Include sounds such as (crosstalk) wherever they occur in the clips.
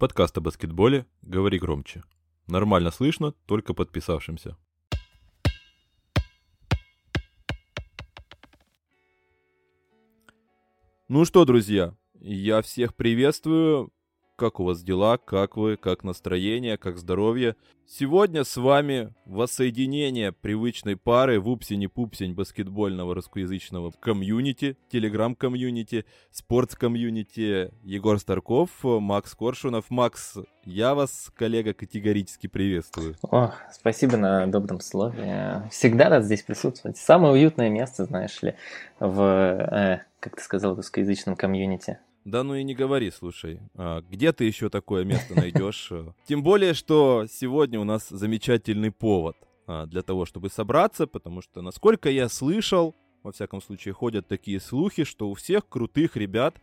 Подкаст о баскетболе «Говори громче». Нормально слышно, только подписавшимся. Ну что, друзья, я всех приветствую. Как у вас дела? Как вы? Как настроение? Как здоровье? Сегодня с вами воссоединение привычной пары вупсень-пупсень баскетбольного русскоязычного комьюнити, телеграм-комьюнити, спортс-комьюнити Егор Старков, Макс Коршунов. Макс, я вас, коллега, категорически приветствую. О, спасибо на добром слове. Всегда рад здесь присутствовать. Самое уютное место, знаешь ли, в, э, как ты сказал, русскоязычном комьюнити. Да ну и не говори, слушай. А, где ты еще такое место найдешь? (laughs) Тем более, что сегодня у нас замечательный повод а, для того, чтобы собраться, потому что, насколько я слышал, во всяком случае, ходят такие слухи, что у всех крутых ребят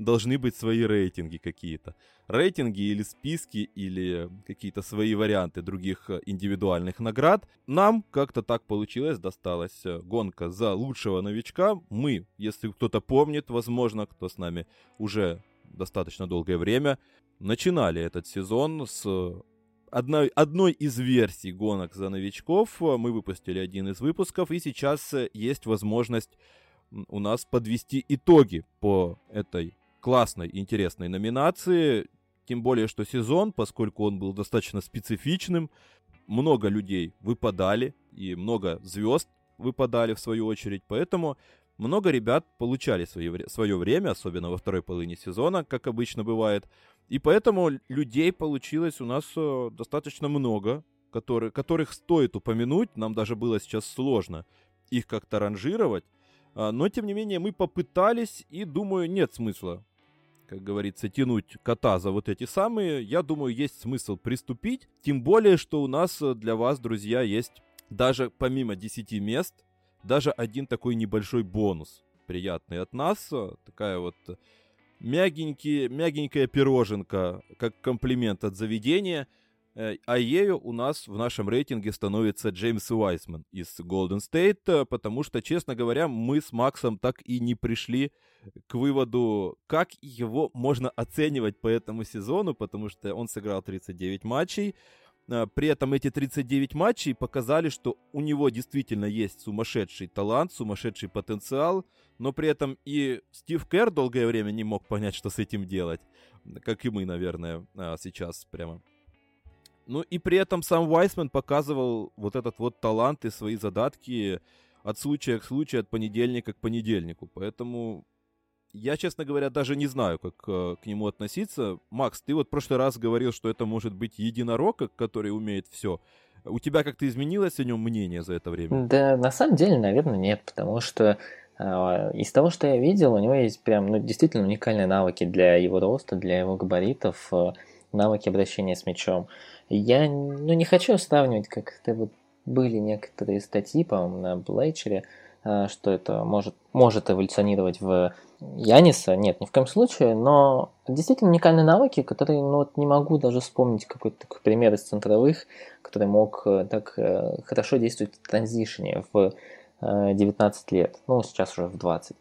должны быть свои рейтинги какие-то. Рейтинги или списки, или какие-то свои варианты других э, индивидуальных наград. Нам как-то так получилось, досталась э, гонка за лучшего новичка. Мы, если кто-то помнит, возможно, кто с нами уже достаточно долгое время, начинали этот сезон с э, одной, одной из версий гонок за новичков. Мы выпустили один из выпусков, и сейчас есть возможность у нас подвести итоги по этой классной интересной номинации. Тем более, что сезон, поскольку он был достаточно специфичным, много людей выпадали, и много звезд выпадали в свою очередь. Поэтому много ребят получали свое, свое время, особенно во второй половине сезона, как обычно бывает. И поэтому людей получилось у нас э, достаточно много, которые, которых стоит упомянуть. Нам даже было сейчас сложно их как-то ранжировать. А, но, тем не менее, мы попытались, и, думаю, нет смысла как говорится, тянуть кота за вот эти самые, я думаю, есть смысл приступить. Тем более, что у нас э, для вас, друзья, есть даже помимо 10 мест, даже один такой небольшой бонус приятный от нас. Э, такая вот мягенький, мягенькая пироженка, как комплимент от заведения – Э, а ею у нас в нашем рейтинге становится Джеймс Уайсман из Golden State, потому что, честно говоря, мы с Максом так и не пришли к выводу, как его можно оценивать по этому сезону, потому что он сыграл 39 матчей. Э, при этом эти 39 матчей показали, что у него действительно есть сумасшедший талант, сумасшедший потенциал, но при этом и Стив Керр долгое время не мог понять, что с этим делать, как и мы, наверное, сейчас прямо ну и при этом сам Вайсман показывал вот этот вот талант и свои задатки от случая к случаю, от понедельника к понедельнику. Поэтому я, честно говоря, даже не знаю, как э, к нему относиться. Макс, ты вот в прошлый раз говорил, что это может быть единорог, который умеет все. У тебя как-то изменилось о нем мнение за это время? Да, на самом деле, наверное, нет, потому что э, из того, что я видел, у него есть прям ну, действительно уникальные навыки для его роста, для его габаритов, э, навыки обращения с мячом. Я ну, не хочу сравнивать, как это вот были некоторые статьи, по-моему, на Блейчере, а, что это может, может эволюционировать в Яниса. Нет, ни в коем случае, но действительно уникальные навыки, которые, ну вот не могу даже вспомнить какой-то такой пример из центровых, который мог э, так э, хорошо действовать в транзишне в 19 э, лет, ну сейчас уже в 20.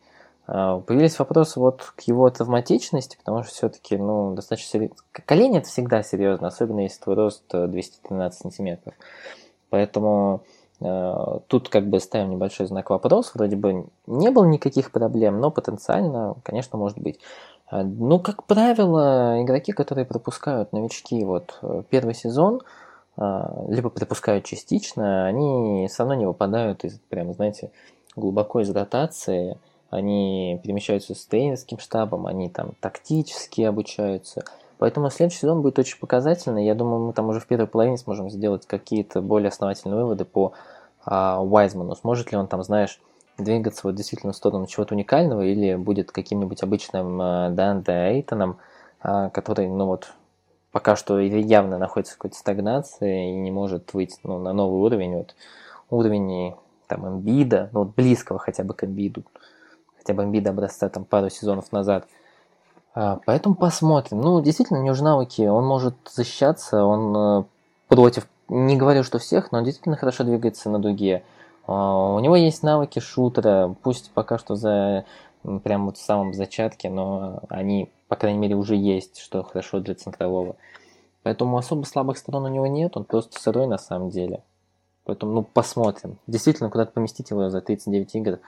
А, появились вопросы вот к его травматичности, потому что все-таки, ну, достаточно серьезно. Колени это всегда серьезно, особенно если твой рост 213 э, сантиметров. Поэтому э, тут как бы ставим небольшой знак вопроса. Вроде бы не было никаких проблем, но потенциально, конечно, может быть. А, ну, как правило, игроки, которые пропускают новички вот э, первый сезон, либо пропускают частично, они все равно не выпадают из, прям, знаете, глубоко из ротации – они перемещаются с тренерским штабом, они там тактически обучаются. Поэтому следующий сезон будет очень показательный. Я думаю, мы там уже в первой половине сможем сделать какие-то более основательные выводы по а, Уайзману. Сможет ли он там, знаешь, двигаться вот действительно в сторону чего-то уникального или будет каким-нибудь обычным а, Данте Эйтоном, а, который, ну вот, пока что явно находится в какой-то стагнации и не может выйти ну, на новый уровень. Вот уровень там Эмбида, ну вот близкого хотя бы к Эмбиду хотя бы Эмбида образца там пару сезонов назад. А, поэтому посмотрим. Ну, действительно, у него же навыки, он может защищаться, он э, против, не говорю, что всех, но действительно хорошо двигается на дуге. А, у него есть навыки шутера, пусть пока что за прям вот в самом зачатке, но они по крайней мере, уже есть, что хорошо для центрового. Поэтому особо слабых сторон у него нет, он просто сырой на самом деле. Поэтому, ну, посмотрим. Действительно, куда-то поместить его за 39 игр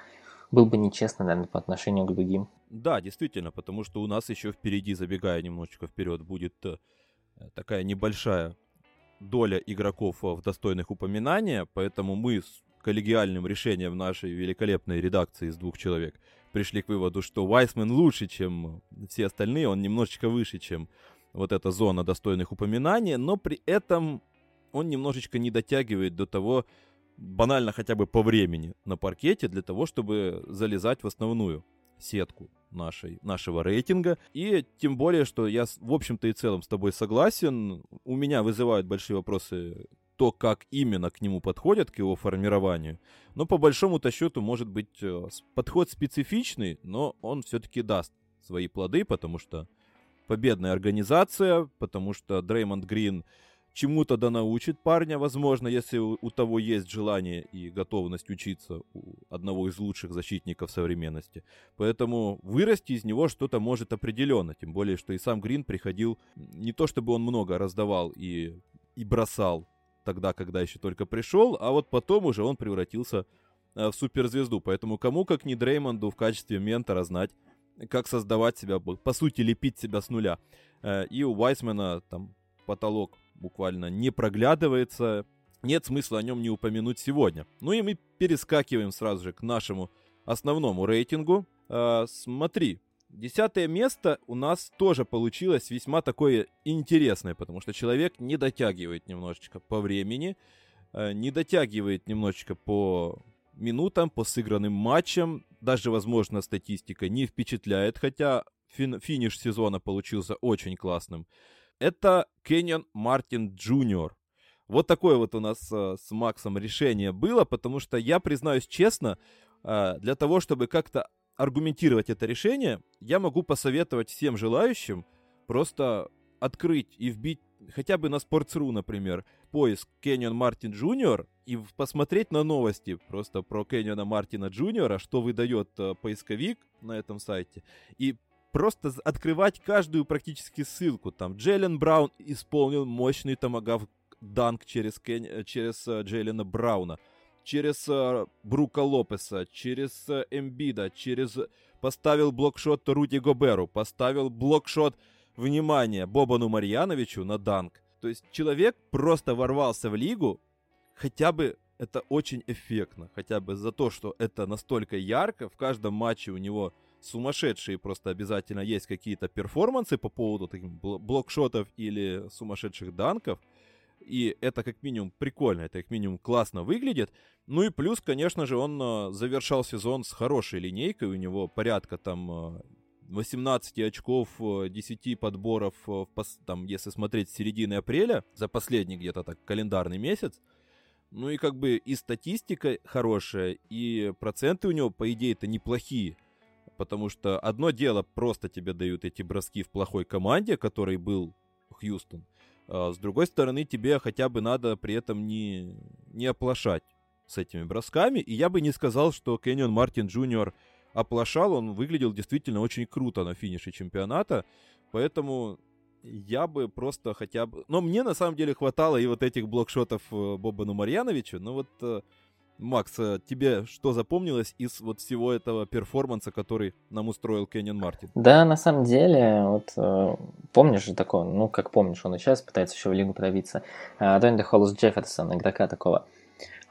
был бы нечестно, наверное, по отношению к другим. Да, действительно, потому что у нас еще впереди, забегая немножечко вперед, будет э, такая небольшая доля игроков э, в достойных упоминания, поэтому мы с коллегиальным решением нашей великолепной редакции из двух человек пришли к выводу, что Вайсмен лучше, чем все остальные, он немножечко выше, чем вот эта зона достойных упоминаний, но при этом он немножечко не дотягивает до того, банально хотя бы по времени на паркете для того, чтобы залезать в основную сетку нашей, нашего рейтинга. И тем более, что я, в общем-то и целом с тобой согласен. У меня вызывают большие вопросы то, как именно к нему подходят, к его формированию. Но по большому-то счету, может быть, э, подход специфичный, но он все-таки даст свои плоды, потому что победная организация, потому что Дреймонд Грин чему-то да научит парня, возможно, если у, у того есть желание и готовность учиться у одного из лучших защитников современности. Поэтому вырасти из него что-то может определенно, тем более, что и сам Грин приходил, не то чтобы он много раздавал и, и бросал тогда, когда еще только пришел, а вот потом уже он превратился э, в суперзвезду. Поэтому кому, как не Дреймонду, в качестве ментора знать, как создавать себя, по сути, лепить себя с нуля. Э, и у Вайсмена там потолок буквально не проглядывается. Нет смысла о нем не упомянуть сегодня. Ну и мы перескакиваем сразу же к нашему основному рейтингу. Э, смотри, десятое место у нас тоже получилось весьма такое интересное, потому что человек не дотягивает немножечко по времени, э, не дотягивает немножечко по минутам, по сыгранным матчам. Даже, возможно, статистика не впечатляет, хотя фин- финиш сезона получился очень классным это Кенион Мартин Джуниор. Вот такое вот у нас э, с Максом решение было, потому что я признаюсь честно, э, для того, чтобы как-то аргументировать это решение, я могу посоветовать всем желающим просто открыть и вбить хотя бы на Sports.ru, например, поиск Кенион Мартин Джуниор и посмотреть на новости просто про Кениона Мартина Джуниора, что выдает э, поисковик на этом сайте, и просто открывать каждую практически ссылку. Там Джейлен Браун исполнил мощный томагав данк через, Кен... Э, через uh, Джейлена Брауна, через uh, Брука Лопеса, через Эмбида, через... Поставил блокшот Руди Гоберу, поставил блокшот, внимание, Бобану Марьяновичу на данк. То есть человек просто ворвался в лигу, хотя бы это очень эффектно, хотя бы за то, что это настолько ярко, в каждом матче у него сумасшедшие просто обязательно есть какие-то перформансы по поводу таких блокшотов или сумасшедших данков. И это как минимум прикольно, это как минимум классно выглядит. Ну и плюс, конечно же, он а, завершал сезон с хорошей линейкой. У него порядка там 18 а, очков, 10 а, подборов, там, если смотреть с середины апреля, за последний где-то так календарный месяц. Ну и как бы и статистика хорошая, и проценты у него, по идее, это неплохие потому что одно дело просто тебе дают эти броски в плохой команде, который был Хьюстон, а с другой стороны тебе хотя бы надо при этом не, не оплошать с этими бросками, и я бы не сказал, что Кеннион Мартин Джуниор оплошал, он выглядел действительно очень круто на финише чемпионата, поэтому я бы просто хотя бы... Но мне на самом деле хватало и вот этих блокшотов э, Бобану Марьяновичу, но вот э, Макс, э, тебе что запомнилось из вот всего этого перформанса, который нам устроил Кеннин Мартин? Да, на самом деле, вот э, помнишь же такого, ну как помнишь, он и сейчас пытается еще в лигу пробиться, э, Дэнди Холлс Джефферсон, игрока такого.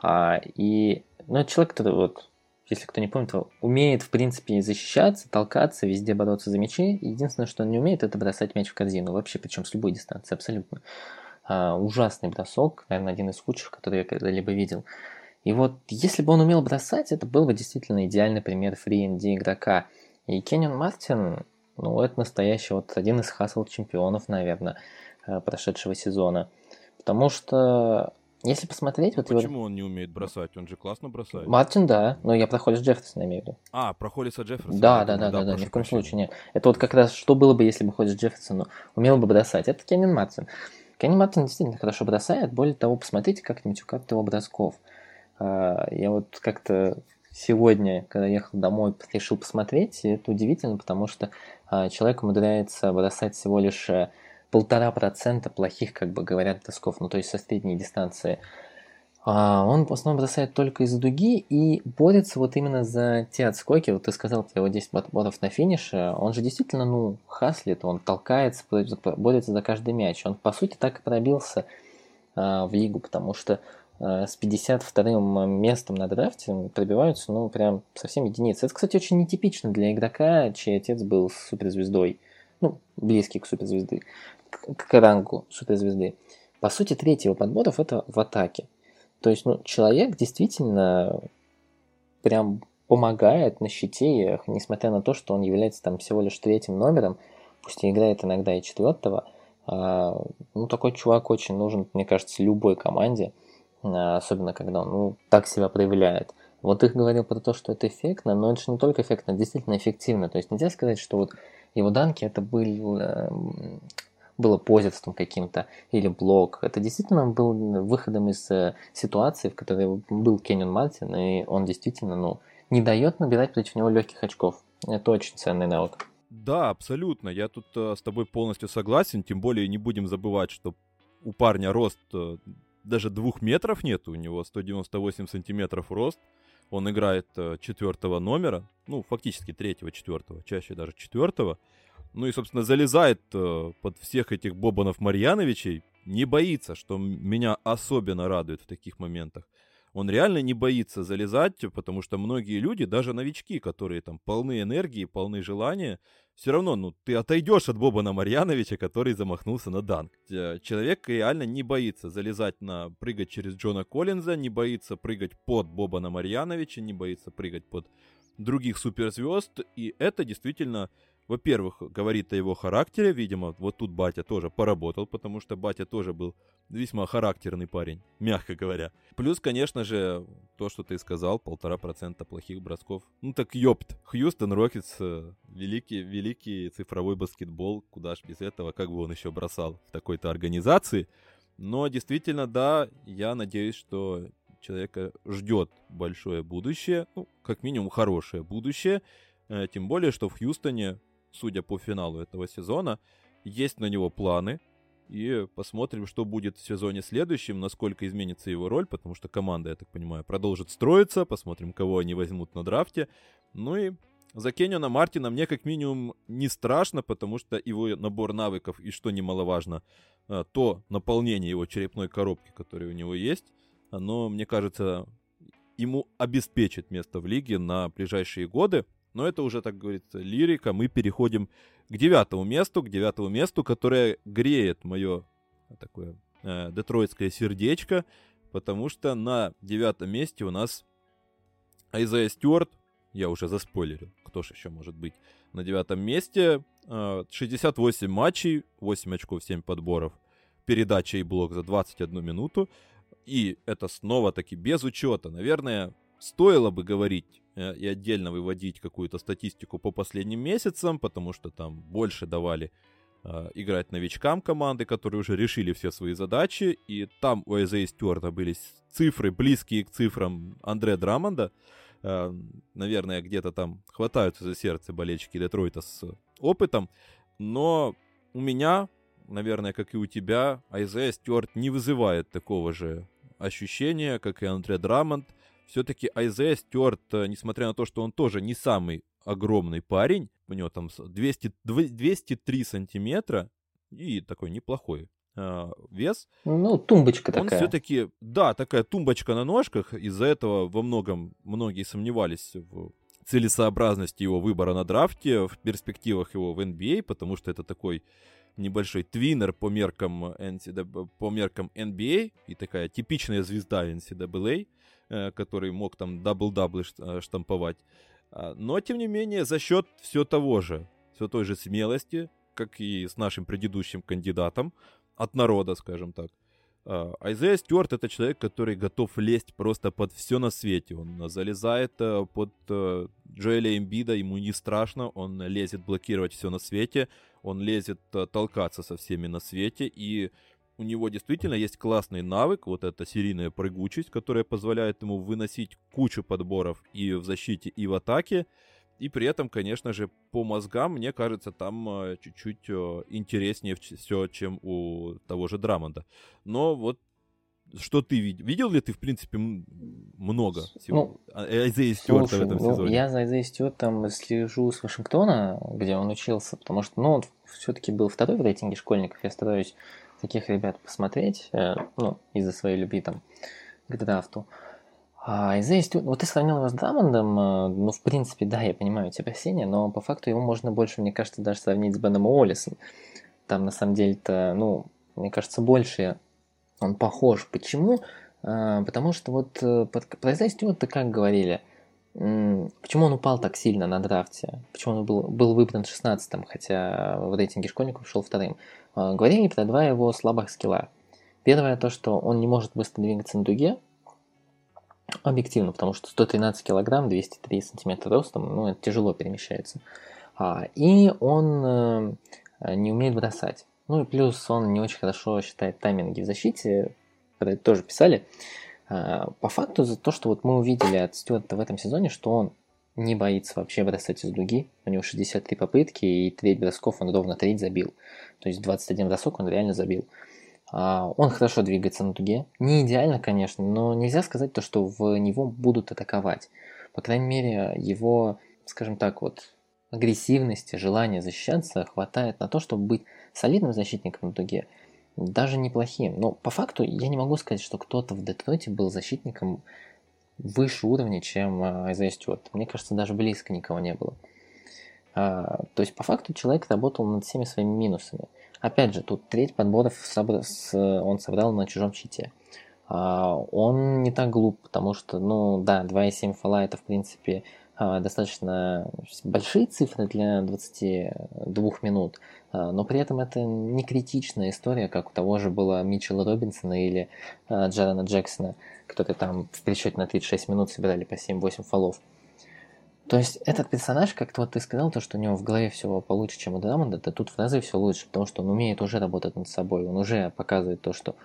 А, и, ну, человек, который вот, если кто не помнит, умеет, в принципе, защищаться, толкаться, везде бороться за мячи. Единственное, что он не умеет, это бросать мяч в корзину. Вообще, причем с любой дистанции, абсолютно. А, ужасный бросок, наверное, один из худших, который я когда-либо видел. И вот если бы он умел бросать, это был бы действительно идеальный пример фри-энди игрока. И Кеннион Мартин, ну, это настоящий вот один из хасл-чемпионов, наверное, э, прошедшего сезона. Потому что, если посмотреть... Вот Почему его... он не умеет бросать? Он же классно бросает. Мартин, да. Но я про Холлис Джефферсона имею в виду. А, про Холлиса Джефферсона. Да, да, да, да, да, ни в коем случае нет. Это вот как раз что было бы, если бы Холлис Джефферсон умел бы бросать. Это Кеннин Мартин. Кеннин Мартин действительно хорошо бросает. Более того, посмотрите как-нибудь у как его бросков. А, я вот как-то сегодня, когда ехал домой, решил посмотреть, и это удивительно, потому что а, человек умудряется бросать всего лишь э, полтора процента плохих, как бы говорят, досков, ну то есть со средней дистанции. А он в основном бросает только из дуги и борется вот именно за те отскоки. Вот ты сказал, у него 10 ботов на финише. Он же действительно, ну, хаслит, он толкается, борется за каждый мяч. Он, по сути, так и пробился в лигу, потому что с 52-м местом на драфте пробиваются, ну, прям совсем единицы. Это, кстати, очень нетипично для игрока, чей отец был суперзвездой. Ну, близкий к суперзвезды, к, к рангу суперзвезды. По сути, третий его подборов это в атаке. То есть, ну, человек действительно прям помогает на щите, несмотря на то, что он является там всего лишь третьим номером, пусть и играет иногда и четвертого, а, ну, такой чувак очень нужен, мне кажется, любой команде, особенно когда он ну, так себя проявляет. Вот их говорил про то, что это эффектно, но это же не только эффектно, это действительно эффективно. То есть нельзя сказать, что вот его данки это был было позерством каким-то или блок. Это действительно был выходом из э, ситуации, в которой был Кеннин Мартин, и он действительно ну, не дает набирать против него легких очков. Это очень ценный навык. Да, абсолютно. Я тут э, с тобой полностью согласен. Тем более не будем забывать, что у парня рост э, даже двух метров нет. У него 198 сантиметров рост. Он играет э, четвертого номера. Ну, фактически третьего, четвертого. Чаще даже четвертого. Ну и, собственно, залезает э, под всех этих Бобанов Марьяновичей, не боится, что меня особенно радует в таких моментах. Он реально не боится залезать, потому что многие люди, даже новички, которые там полны энергии, полны желания, все равно, ну, ты отойдешь от Бобана Марьяновича, который замахнулся на данк. Человек реально не боится залезать на, прыгать через Джона Коллинза, не боится прыгать под Бобана Марьяновича, не боится прыгать под других суперзвезд, и это действительно во-первых, говорит о его характере, видимо, вот тут батя тоже поработал, потому что батя тоже был весьма характерный парень, мягко говоря. Плюс, конечно же, то, что ты сказал, полтора процента плохих бросков. Ну так ёпт, Хьюстон Рокетс, э, великий, великий цифровой баскетбол, куда ж без этого, как бы он еще бросал в такой-то организации. Но действительно, да, я надеюсь, что человека ждет большое будущее, ну, как минимум хорошее будущее, э, тем более, что в Хьюстоне судя по финалу этого сезона. Есть на него планы. И посмотрим, что будет в сезоне следующем, насколько изменится его роль, потому что команда, я так понимаю, продолжит строиться. Посмотрим, кого они возьмут на драфте. Ну и за Кенниона Мартина мне как минимум не страшно, потому что его набор навыков и, что немаловажно, э, то наполнение его черепной коробки, которое у него есть, оно, мне кажется, ему обеспечит место в лиге на ближайшие годы. Но это уже, так говорится, лирика. Мы переходим к девятому месту, к девятому месту, которое греет мое такое э, детройтское сердечко, потому что на девятом месте у нас Айзая Стюарт, я уже заспойлерил, кто же еще может быть, на девятом месте, э, 68 матчей, 8 очков, 7 подборов, передача и блок за 21 минуту, и это снова-таки без учета, наверное, стоило бы говорить и отдельно выводить какую-то статистику по последним месяцам, потому что там больше давали э, играть новичкам команды, которые уже решили все свои задачи, и там у Эйзея Стюарта были цифры, близкие к цифрам Андре Драмонда, э, наверное, где-то там хватаются за сердце болельщики Детройта с опытом, но у меня, наверное, как и у тебя, Айзея Стюарт не вызывает такого же ощущения, как и Андре Драмонд, все-таки Айзея Стюарт, э, несмотря на то, что он тоже не самый огромный парень, у него там 200, 203 сантиметра и такой неплохой э, вес. Ну, тумбочка он такая. Он все-таки, да, такая тумбочка на ножках, из-за этого во многом многие сомневались в целесообразности его выбора на драфте, в перспективах его в NBA, а, потому что это такой небольшой tweener по меркам, NCAA, по меркам NBA а и такая типичная звезда NCAA. Э, который мог там дабл-даблы э, штамповать. А, но, тем не менее, за счет все того же, все той же смелости, как и с нашим предыдущим кандидатом, от народа, скажем так, а, Айзея Стюарт это человек, который готов лезть просто под все на свете. Он залезает э, под Джоэля Эмбида, ему не страшно, он лезет блокировать все на свете, он лезет толкаться со всеми на свете, и у него действительно есть классный навык, вот эта серийная прыгучесть, которая позволяет ему выносить кучу подборов и в защите, и в атаке. И при этом, конечно же, по мозгам, мне кажется, там э, чуть-чуть э, интереснее все, чем у того же Драмонда. Но вот что ты видел? Видел ли ты, в принципе, много всего? Ну, Айзея Стюарта в этом ну, сезоне? Я за Айзея Стюартом слежу с Вашингтона, где он учился, потому что, ну, он все-таки был второй в рейтинге школьников. Я стараюсь таких ребят посмотреть, э, ну, из-за своей любви там к драфту. А из-за вот ты сравнил его с Драмондом, э, ну, в принципе, да, я понимаю эти опасения, но по факту его можно больше, мне кажется, даже сравнить с Беном Уоллесом. Там, на самом деле-то, ну, мне кажется, больше он похож. Почему? А, потому что вот э, про Изай Стюарта как говорили, почему он упал так сильно на драфте, почему он был, был выбран 16-м, хотя в рейтинге школьников шел вторым. А, говорили про два его слабых скилла. Первое то, что он не может быстро двигаться на дуге, Объективно, потому что 113 килограмм, 203 сантиметра ростом, ну, это тяжело перемещается. А, и он э, не умеет бросать. Ну и плюс он не очень хорошо считает тайминги в защите, про это тоже писали. По факту за то, что вот мы увидели от Стюарта в этом сезоне, что он не боится вообще бросать из дуги. У него 63 попытки и треть бросков он ровно треть забил. То есть 21 бросок он реально забил. А, он хорошо двигается на дуге. Не идеально, конечно, но нельзя сказать то, что в него будут атаковать. По крайней мере, его, скажем так, вот агрессивности, желания защищаться хватает на то, чтобы быть солидным защитником на дуге. Даже неплохим. Но по факту я не могу сказать, что кто-то в Детройте был защитником выше уровня, чем Айзайя Стюарт. Мне кажется, даже близко никого не было. А, то есть по факту человек работал над всеми своими минусами. Опять же, тут треть подборов он собрал на чужом щите. А, он не так глуп, потому что, ну да, 2,7 фола это в принципе достаточно большие цифры для 22 минут, а, но при этом это не критичная история, как у того же было Митчелла Робинсона или Джарена Джексона, которые там в пересчете на 36 минут собирали по 7-8 фолов. То есть этот персонаж, как-то вот ты сказал, то, что у него в голове все получше, чем у Драмонда, да тут в разы все лучше, потому что он умеет уже работать над собой, он уже показывает то, что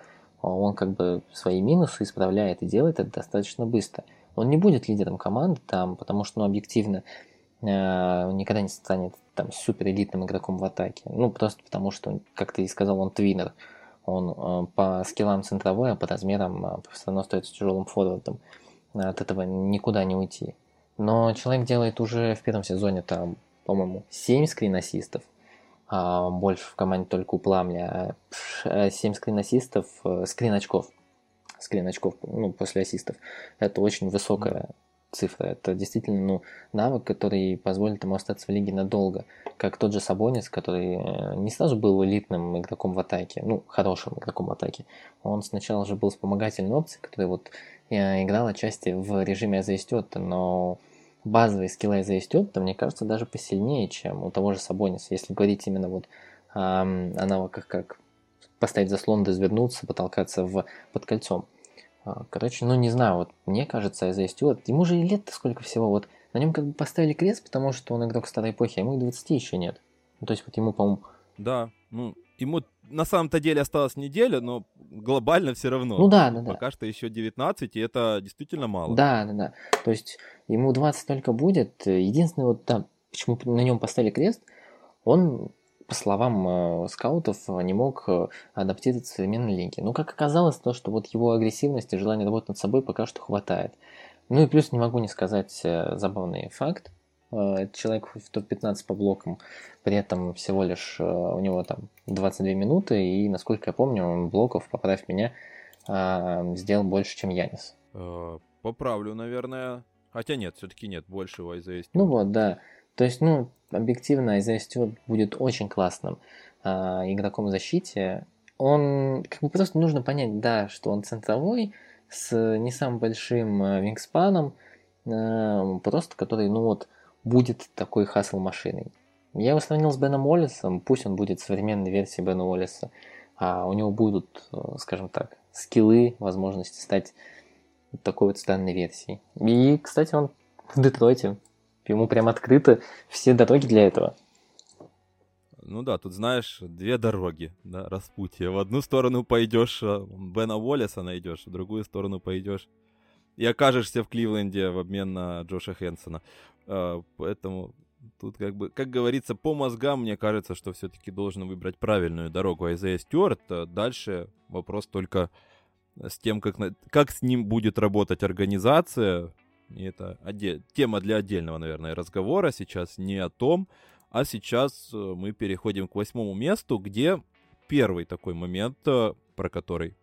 он как бы свои минусы исправляет и делает это достаточно быстро. Он не будет лидером команды там, потому что, ну, объективно, э, он никогда не станет там супер элитным игроком в атаке. Ну, просто потому что, как ты и сказал, он твиннер. Он э, по скиллам центровой, а по размерам э, все равно остается тяжелым форвардом. От этого никуда не уйти. Но человек делает уже в первом сезоне там, по-моему, 7 скрин-ассистов. А больше в команде только у Пламля. 7 скрин-ассистов, э, скрин-очков. Скрин-очков, ну, после ассистов. Это очень высокая цифра. Это действительно ну, навык, который позволит ему остаться в лиге надолго. Как тот же Сабонис, который э, не сразу был элитным игроком в атаке, ну, хорошим игроком в атаке. Он сначала же был вспомогательной опцией, который вот э, играл отчасти в режиме заистета, но базовые скиллы заистета, мне кажется, даже посильнее, чем у того же Сабониса. Если говорить именно вот о навыках, как поставить заслон, развернуться, потолкаться в, под кольцом. А, короче, ну не знаю, вот мне кажется, Айзея Стюарт, ему же и лет-то сколько всего, вот на нем как бы поставили крест, потому что он игрок старой эпохи, а ему и 20 еще нет. Ну, то есть вот ему, по-моему... Да, ну, ему на самом-то деле осталась неделя, но глобально все равно. Ну да, да, да. Пока что еще 19, и это действительно мало. Да, да, да. То есть ему 20 только будет. Единственное, вот там, почему на нем поставили крест, он по словам э, скаутов, не мог э, адаптироваться к современной лиге. Но как оказалось, то, что вот его агрессивности и желания работать над собой пока что хватает. Ну и плюс не могу не сказать э, забавный факт. Это человек в топ-15 по блокам, при этом всего лишь у него там 22 минуты, и, насколько я помню, он блоков, поправь меня, сделал больше, чем Янис. Поправлю, наверное. Хотя нет, все-таки нет, больше его из Ну вот, да. То есть, ну, объективно, Изайя Стюарт будет очень классным э, игроком в защите. Он, как бы просто нужно понять, да, что он центровой, с не самым большим э, вингспаном, э, просто который, ну вот, будет такой хасл машиной. Я его сравнил с Беном Уоллесом, пусть он будет современной версией Бена Уоллеса, а у него будут, э, скажем так, скиллы, возможности стать такой вот странной версией. И, кстати, он в Детройте Ему прям открыты все дороги для этого. Ну да, тут знаешь, две дороги, да, распутье. В одну сторону пойдешь, э, Бена Уоллеса найдешь, в другую сторону пойдешь и окажешься в Кливленде в обмен на Джоша Хэнсона. А, поэтому тут как бы, как говорится, по мозгам мне кажется, что все-таки должен выбрать правильную дорогу Айзея Стюарт. Дальше вопрос только с тем, как, как с ним будет работать организация. И это отдель, тема для отдельного, наверное, разговора. Сейчас не о том, а сейчас э, мы переходим к восьмому месту, где первый такой момент, э, про который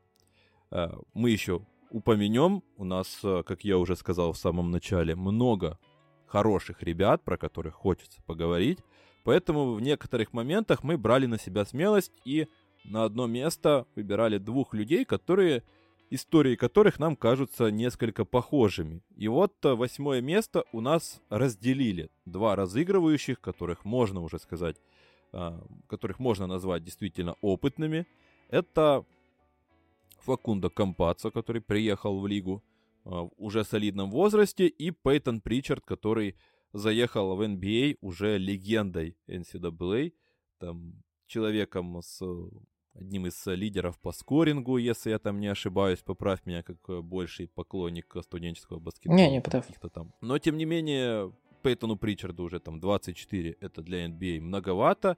э, мы еще упомянем. У нас, как я уже сказал в самом начале, много хороших ребят, про которых хочется поговорить. Поэтому в некоторых моментах мы брали на себя смелость и на одно место выбирали двух людей, которые истории которых нам кажутся несколько похожими. И вот э, восьмое место у нас разделили два разыгрывающих, которых можно уже сказать, а, которых можно назвать действительно опытными. Это Факундо Кампацо, который приехал в лигу а, в уже солидном возрасте, и Пейтон Причард, который заехал в NBA уже легендой NCAA, там, человеком с одним из э, лидеров по скорингу, если я там не ошибаюсь, поправь меня как э, больший поклонник студенческого баскетбола. Не, не прав. Там. Но тем не менее, Пейтону Причарду уже там 24, это для NBA многовато,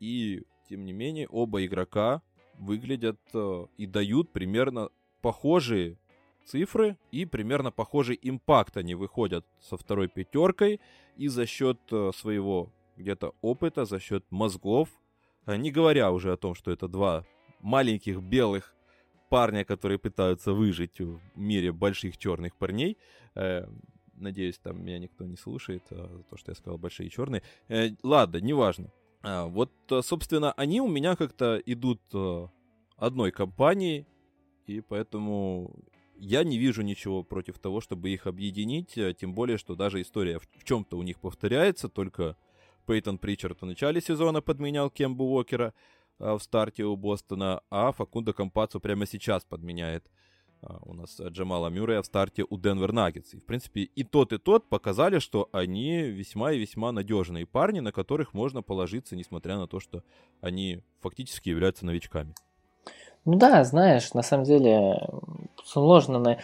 и тем не менее оба игрока выглядят э, и дают примерно похожие цифры и примерно похожий импакт они выходят со второй пятеркой и за счет своего где-то опыта, за счет мозгов, а не говоря уже о том, что это два маленьких белых парня, которые пытаются выжить в мире больших черных парней. Э, надеюсь, там меня никто не слушает, а то, что я сказал большие черные. Э, ладно, неважно. А, вот, собственно, они у меня как-то идут э, одной компанией, и поэтому я не вижу ничего против того, чтобы их объединить, тем более, что даже история в чем-то у них повторяется, только Пейтон Причард в начале сезона подменял Кембу Уокера а, в старте у Бостона, а Факундо Кампацу прямо сейчас подменяет а, у нас Джамала Мюррея в старте у Денвер Наггетс. И, в принципе, и тот, и тот показали, что они весьма и весьма надежные парни, на которых можно положиться, несмотря на то, что они фактически являются новичками. Ну да, знаешь, на самом деле сложно на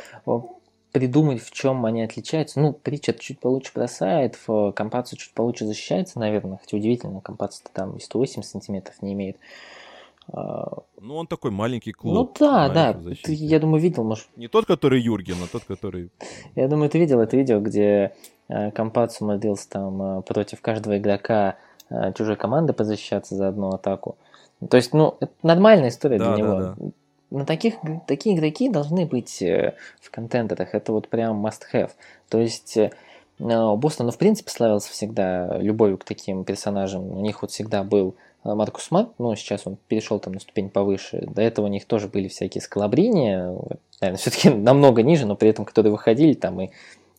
придумать, в чем они отличаются. Ну, Причард чуть получше бросает, в компацию чуть получше защищается, наверное. Хотя удивительно, компация там и 108 сантиметров не имеет. А, ну, он такой маленький клуб. Ну да, да. Ты, я думаю, видел, может... Не тот, который Юрген, а тот, который... (laughs) Я думаю, ты видел это видео, где э, Компацию умудрился там э, против каждого игрока э, чужой команды позащищаться за одну атаку. То есть, ну, это нормальная история да, для него. Да, Но таких, такие игроки должны быть э, в контентерах. Это вот прям must-have. То есть э, Бостон, ну, в принципе, славился всегда любовью к таким персонажам. У них вот всегда был э, Маркус Смарт, но сейчас он перешел там на ступень повыше. До этого у них тоже были всякие скалобрения, наверное, все-таки (laughs) намного ниже, но при этом, которые выходили там и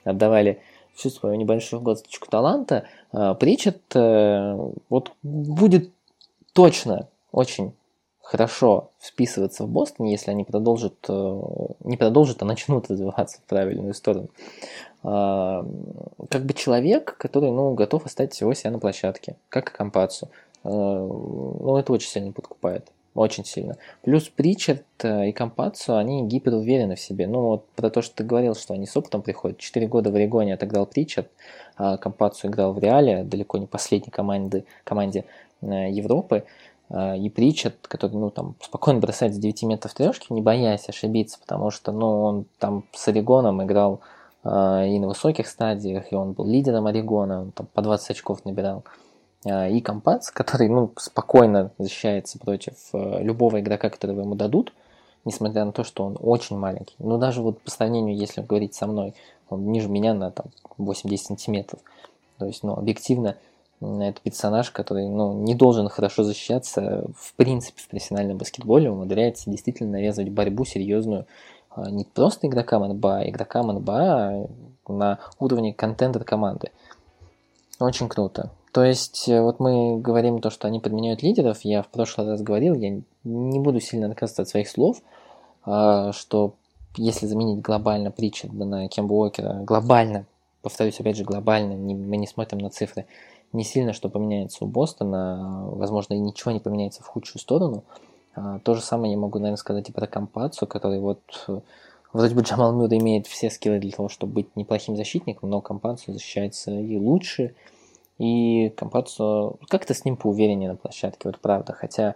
отдавали всю свою небольшую горсточку таланта. Причет вот будет точно очень хорошо вписываться в Бостон, если они продолжат, э, не продолжат, а начнут развиваться в правильную сторону. Как бы человек, который ну, готов оставить всего себя на площадке, как и Компацию. Ну, это очень сильно подкупает. Очень сильно. Плюс Причард э, и Компацию, они гиперуверены в себе. Ну, вот про то, что ты говорил, что они с опытом приходят. Четыре года в Орегоне отыграл Причард, а Компацию играл в Реале, далеко не последней команды, команде э, Европы. А, и Причет, который, ну, там, спокойно бросает с 9 метров трешки, не боясь ошибиться, потому что, ну, он там с Орегоном играл э, и на высоких стадиях, и он был лидером Орегона, он там по 20 очков набирал. Э, и Компац, который, ну, спокойно защищается против э, любого игрока, которого ему дадут, несмотря на то, что он очень маленький. Ну, даже вот по сравнению, если говорить со мной, он ниже меня на там 8-10 сантиметров. То есть, ну, объективно, это персонаж, который ну, не должен хорошо защищаться в принципе в профессиональном баскетболе, умудряется действительно навязывать борьбу серьезную а, не просто игрокам НБА, а игрокам НБА на уровне контента команды. Очень круто. То есть, э, вот мы говорим то, что они подменяют лидеров. Я в прошлый раз говорил, я не буду сильно отказываться от своих слов, а, что если заменить глобально Притчарда на Кембу Уокера, глобально, повторюсь опять же, глобально, мы не смотрим на цифры, не сильно что поменяется у Бостона, возможно, и ничего не поменяется в худшую сторону. А, то же самое я могу, наверное, сказать и про Компацию, который вот вроде бы Джамал Мюррей имеет все скиллы для того, чтобы быть неплохим защитником, но Компацию защищается и лучше, и Компацию как-то с ним поувереннее на площадке, вот правда. Хотя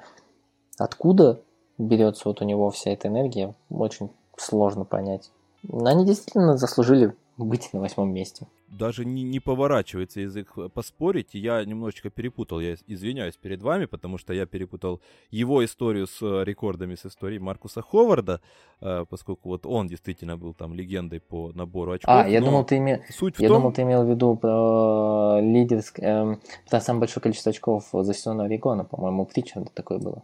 откуда берется вот у него вся эта энергия, очень сложно понять. Но они действительно заслужили быть на восьмом месте даже не, не поворачивается язык э, поспорить. Я немножечко перепутал, я извиняюсь перед вами, потому что я перепутал его историю с э, рекордами с историей Маркуса Ховарда, э, поскольку вот он действительно был там легендой по набору очков. А, я думал, ты, име... Суть я том... думал, ты имел в виду про лидерск... эм, про самое большое количество очков за сезон Орегона, по-моему, Причарда такое было.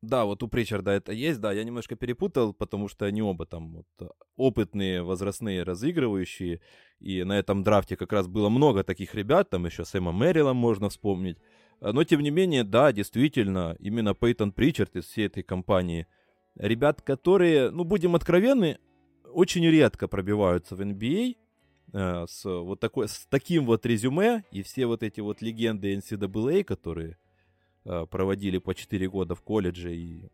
Да, вот у Причарда это есть, да, я немножко перепутал, потому что они оба там вот, опытные, возрастные, разыгрывающие, и на этом драфте как раз было много таких ребят, там еще Сэма Мэрила можно вспомнить. А, но, тем не менее, да, действительно, именно Пейтон Причард из всей этой компании. Ребят, которые, ну, будем откровенны, очень редко пробиваются в NBA э, с, вот такой, с таким вот резюме, и все вот эти вот легенды NCAA, которые э, проводили по 4 года в колледже и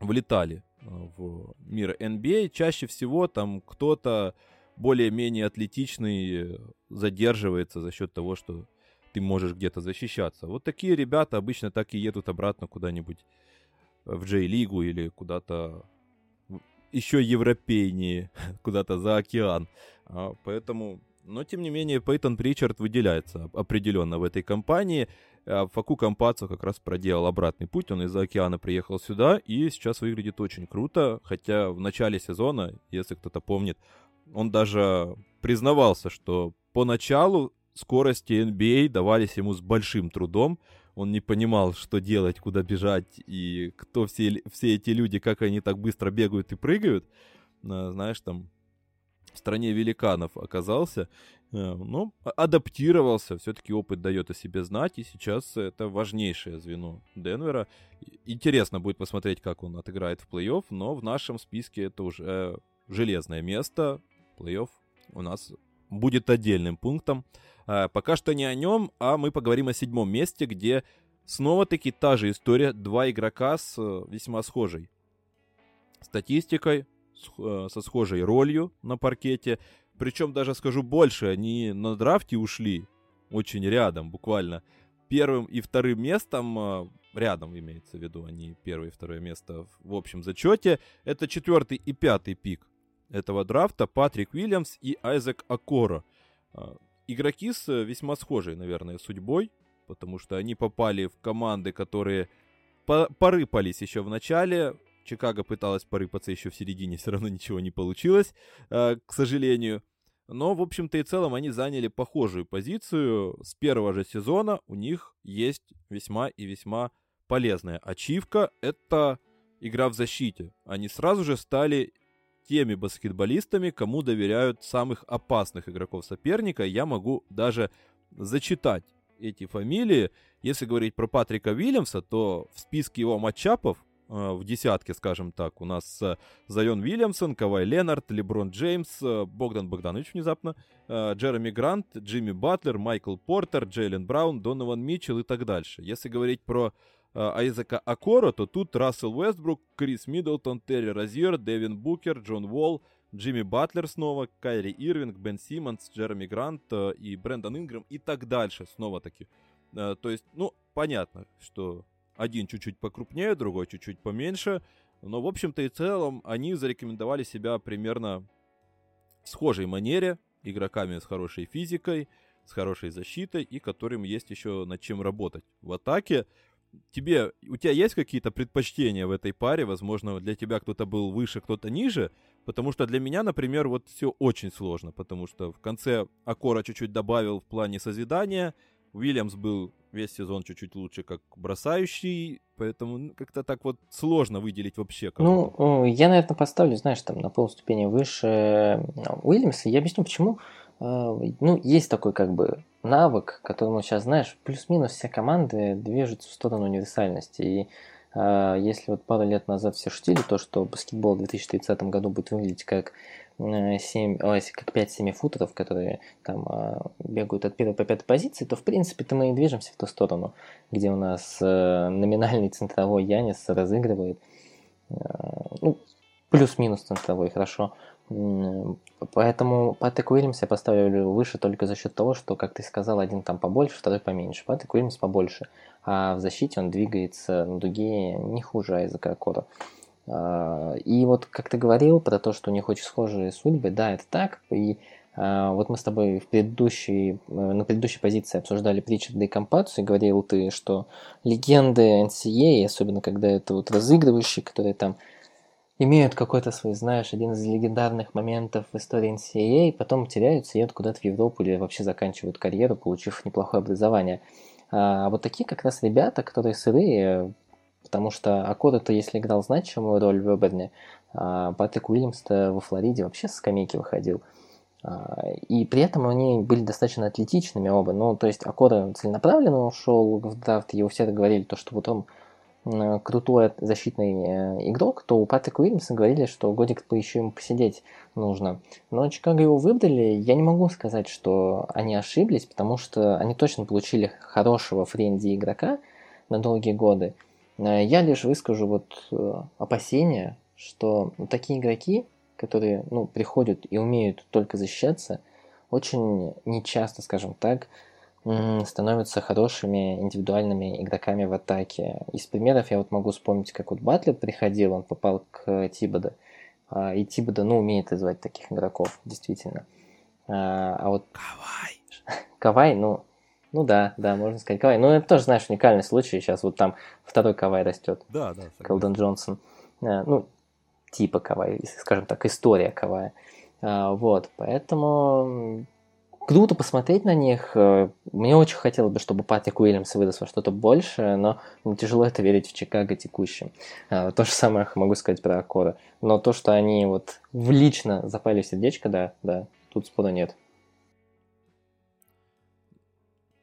влетали э, в мир NBA, чаще всего там кто-то более-менее атлетичный задерживается за счет того, что ты можешь где-то защищаться. Вот такие ребята обычно так и едут обратно куда-нибудь в Джей-лигу или куда-то еще европейнее, (laughs) куда-то за океан. А, поэтому, но тем не менее, Пейтон Причард выделяется определенно в этой компании. А Факу Кампацо как раз проделал обратный путь, он из-за океана приехал сюда и сейчас выглядит очень круто, хотя в начале сезона, если кто-то помнит, он даже признавался, что поначалу скорости NBA давались ему с большим трудом. Он не понимал, что делать, куда бежать и кто все, все эти люди, как они так быстро бегают и прыгают. А, знаешь, там в стране великанов оказался, э, но адаптировался, все-таки опыт дает о себе знать, и сейчас это важнейшее звено Денвера. Интересно будет посмотреть, как он отыграет в плей-офф, но в нашем списке это уже железное место, плей-офф у нас будет отдельным пунктом. А, пока что не о нем, а мы поговорим о седьмом месте, где снова-таки та же история. Два игрока с э, весьма схожей статистикой, э, со схожей ролью на паркете. Причем даже скажу больше, они на драфте ушли очень рядом, буквально. Первым и вторым местом, э, рядом имеется в виду, они первое и второе место в общем зачете. Это четвертый и пятый пик этого драфта Патрик Уильямс и Айзек Акоро. А, игроки с э, весьма схожей, наверное, судьбой, потому что они попали в команды, которые порыпались еще в начале. Чикаго пыталась порыпаться еще в середине, все равно ничего не получилось, а, к сожалению. Но, в общем-то и целом, они заняли похожую позицию. С первого же сезона у них есть весьма и весьма полезная ачивка. Это игра в защите. Они сразу же стали теми баскетболистами, кому доверяют самых опасных игроков соперника. Я могу даже зачитать эти фамилии. Если говорить про Патрика Уильямса, то в списке его матчапов э, в десятке, скажем так, у нас э, Зайон Вильямсон, Кавай Ленард, Леброн Джеймс, э, Богдан Богданович внезапно, Джереми Грант, Джимми Батлер, Майкл Портер, Джейлен Браун, Донован Митчелл и так дальше. Если говорить про Айзека Акора, то тут Рассел Уэстбрук, Крис Миддлтон, Терри Розьер, Дэвин Букер, Джон Уолл, Джимми Батлер снова, Кайри Ирвинг, Бен Симмонс, Джереми Грант э, и Брэндон Ингрэм и так дальше снова-таки. Э, то есть, ну, понятно, что один чуть-чуть покрупнее, другой чуть-чуть поменьше, но, в общем-то и целом, они зарекомендовали себя примерно в схожей манере, игроками с хорошей физикой, с хорошей защитой и которым есть еще над чем работать. В атаке тебе, у тебя есть какие-то предпочтения в этой паре? Возможно, для тебя кто-то был выше, кто-то ниже. Потому что для меня, например, вот все очень сложно. Потому что в конце Акора чуть-чуть добавил в плане созидания. Уильямс был весь сезон чуть-чуть лучше как бросающий, поэтому как-то так вот сложно выделить вообще кого-то. Ну, я, наверное, поставлю, знаешь, там на полступени выше Уильямса. Я объясню, почему. Э, ну, есть такой как бы навык, которому сейчас, знаешь, плюс-минус все команды движутся в сторону универсальности. И э, если вот пару лет назад все шутили то, что баскетбол в 2030 году будет выглядеть как 7, ой, как 5-7 футеров, которые там а, бегают от первой по пятой позиции, то в принципе-то мы и движемся в ту сторону, где у нас э, номинальный центровой Янис разыгрывает. Ну, плюс-минус центровой, хорошо. Поэтому Патрик Уильямс я поставлю выше только за счет того, что, как ты сказал, один там побольше, второй поменьше. Патрик Уильямс побольше. А в защите он двигается на дуге не хуже Айзека Акора. А, и вот как ты говорил про то, что у них очень схожие судьбы, да, это так. И а, вот мы с тобой в предыдущей, э, на предыдущей позиции обсуждали Причарда и и говорил ты, что легенды NCA, особенно когда это вот разыгрывающие, которые там имеют какой-то свой, знаешь, один из легендарных моментов в истории NCAA, потом теряются, едут куда-то в Европу или вообще заканчивают карьеру, получив неплохое образование. А вот такие как раз ребята, которые сырые, потому что Акода-то, если играл значимую роль в Эберне, а Патрик Уильямс-то во Флориде вообще с скамейки выходил. А, и при этом они были достаточно атлетичными оба. Ну, то есть Акода целенаправленно ушел в драфт, его все говорили, то, что вот он крутой защитный э, игрок, то у Патрика Уильямса говорили, что годик по еще ему посидеть нужно. Но Чикаго его выбрали, я не могу сказать, что они ошиблись, потому что они точно получили хорошего френди игрока на долгие годы. Э, я лишь выскажу вот опасения, что такие игроки, которые ну, приходят и умеют только защищаться, очень нечасто, скажем так, становятся хорошими индивидуальными игроками в атаке. Из примеров я вот могу вспомнить, как вот Батлер приходил, он попал к Тибода, а, и Тибода, ну, умеет звать таких игроков, действительно. А, а вот... Кавай! Кавай, ну, ну да, да, можно сказать Кавай. Ну, это тоже, знаешь, уникальный случай. Сейчас вот там второй Кавай растет. Да, да. Колден Джонсон. А, ну, типа Кавай, скажем так, история Кавая. Вот, поэтому круто посмотреть на них. Э, мне очень хотелось бы, чтобы Патрик Уильямс вырос во что-то большее, но тяжело это верить в Чикаго текущем. Э, то же самое могу сказать про Акора. Но то, что они вот в лично запали в сердечко, да, да, тут спора нет.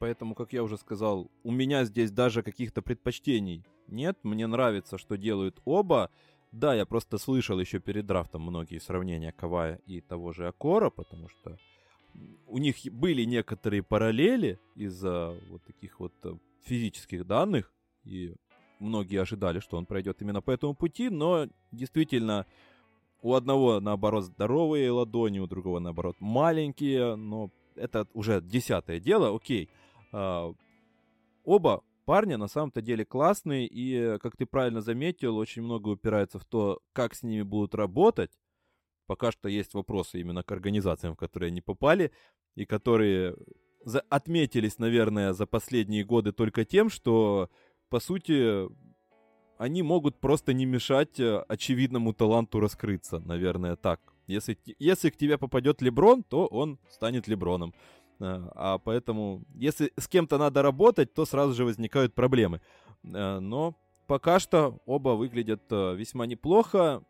Поэтому, как я уже сказал, у меня здесь даже каких-то предпочтений нет. Мне нравится, что делают оба. Да, я просто слышал еще перед драфтом многие сравнения Кавая и того же Акора, потому что у них были некоторые параллели из-за вот таких вот э, физических данных, и многие ожидали, что он пройдет именно по этому пути, но действительно у одного, наоборот, здоровые ладони, у другого, наоборот, маленькие, но это уже десятое дело, окей. А, оба парня на самом-то деле классные, и, как ты правильно заметил, очень много упирается в то, как с ними будут работать, Пока что есть вопросы именно к организациям, в которые они попали, и которые за отметились, наверное, за последние годы только тем, что, по сути, они могут просто не мешать э, очевидному таланту раскрыться, наверное, так. Если, если к тебе попадет Леброн, то он станет Леброном. Э, а поэтому, если с кем-то надо работать, то сразу же возникают проблемы. Э, но пока что оба выглядят весьма неплохо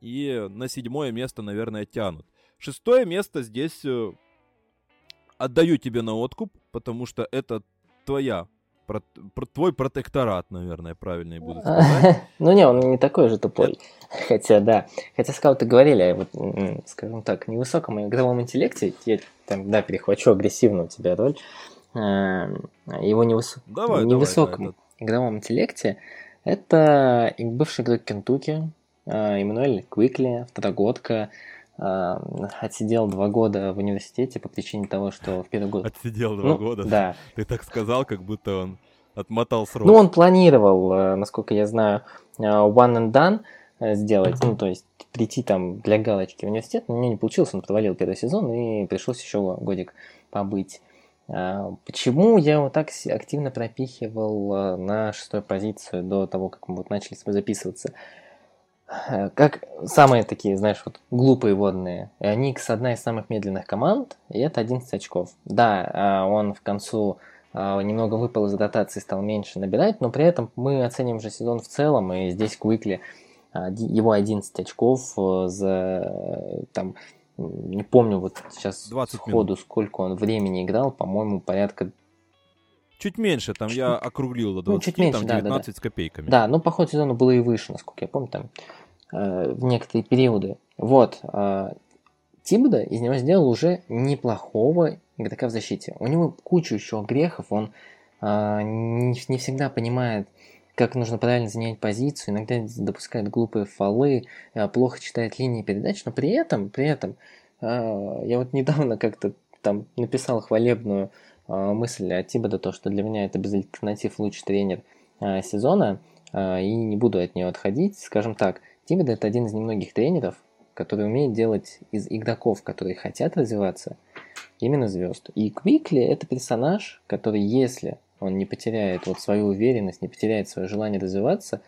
и на седьмое место, наверное, тянут. Шестое место здесь э, отдаю тебе на откуп, потому что это твоя про, про, твой протекторат, наверное, буду сказать. (laughs) Ну не, он не такой же тупой. Хотя, да. Хотя скауты говорили, вот, скажем так, невысоком игровом интеллекте, я там, да, перехвачу агрессивно у тебя роль, эм, его невыс... давай, невысоком давай, игровом интеллекте, это бывший игрок Кентуки, а, Эммануэль Квикли, второгодка, а, отсидел два года в университете по причине того, что в первый год... Отсидел два ну, года? Да. Ты так сказал, как будто он отмотал срок. Ну, он планировал, э, насколько я знаю, э, one and done э, сделать, ну, то есть прийти там для галочки в университет, но у него не получилось, он провалил первый сезон, и пришлось еще годик побыть. Почему я его так активно пропихивал на шестую позицию до того, как мы вот начали с тобой записываться? Э, как самые такие, знаешь, вот глупые водные. Никс одна из самых медленных команд, и это 11 очков. Да, а он в концу а, немного выпал из ротации, стал меньше набирать, но при этом мы оценим же сезон в целом, и здесь Куикли его 11 очков э, за там не помню вот сейчас 20 сходу минут. сколько он времени играл, по-моему, порядка Чуть меньше, там чуть, я округлил до 20, ну, чуть меньше, там 19 да, да, с копейками. Да, ну по ходу сезона было и выше, насколько я помню, там э, в некоторые периоды. Вот. Э, Тибода из него сделал уже неплохого игрока в защите. У него куча еще грехов, он э, не, не всегда понимает, как нужно правильно занять позицию, иногда допускает глупые фолы, э, плохо читает линии передач, но при этом, при этом, э, я вот недавно как-то там написал хвалебную э, мысль о Тибода, то, что для меня это без альтернатив лучший тренер э, сезона, э, и не буду от нее отходить. Скажем так, Тибода это один из немногих тренеров, который умеет делать из игроков, которые хотят развиваться, именно звезд. И Квикли это персонаж, который, если он не потеряет вот свою уверенность, не потеряет свое желание развиваться,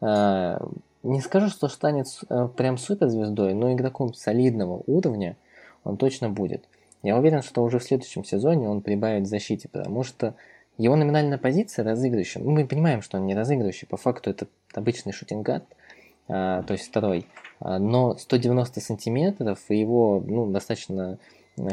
э, не скажу, что станет э, прям суперзвездой, но игроком солидного уровня он точно будет. Я уверен, что уже в следующем сезоне он прибавит в защите, потому что его номинальная позиция разыгрывающий. Ну, мы понимаем, что он не разыгрывающий, по факту это обычный шутингард, а, то есть второй. А, но 190 сантиметров и его ну, достаточно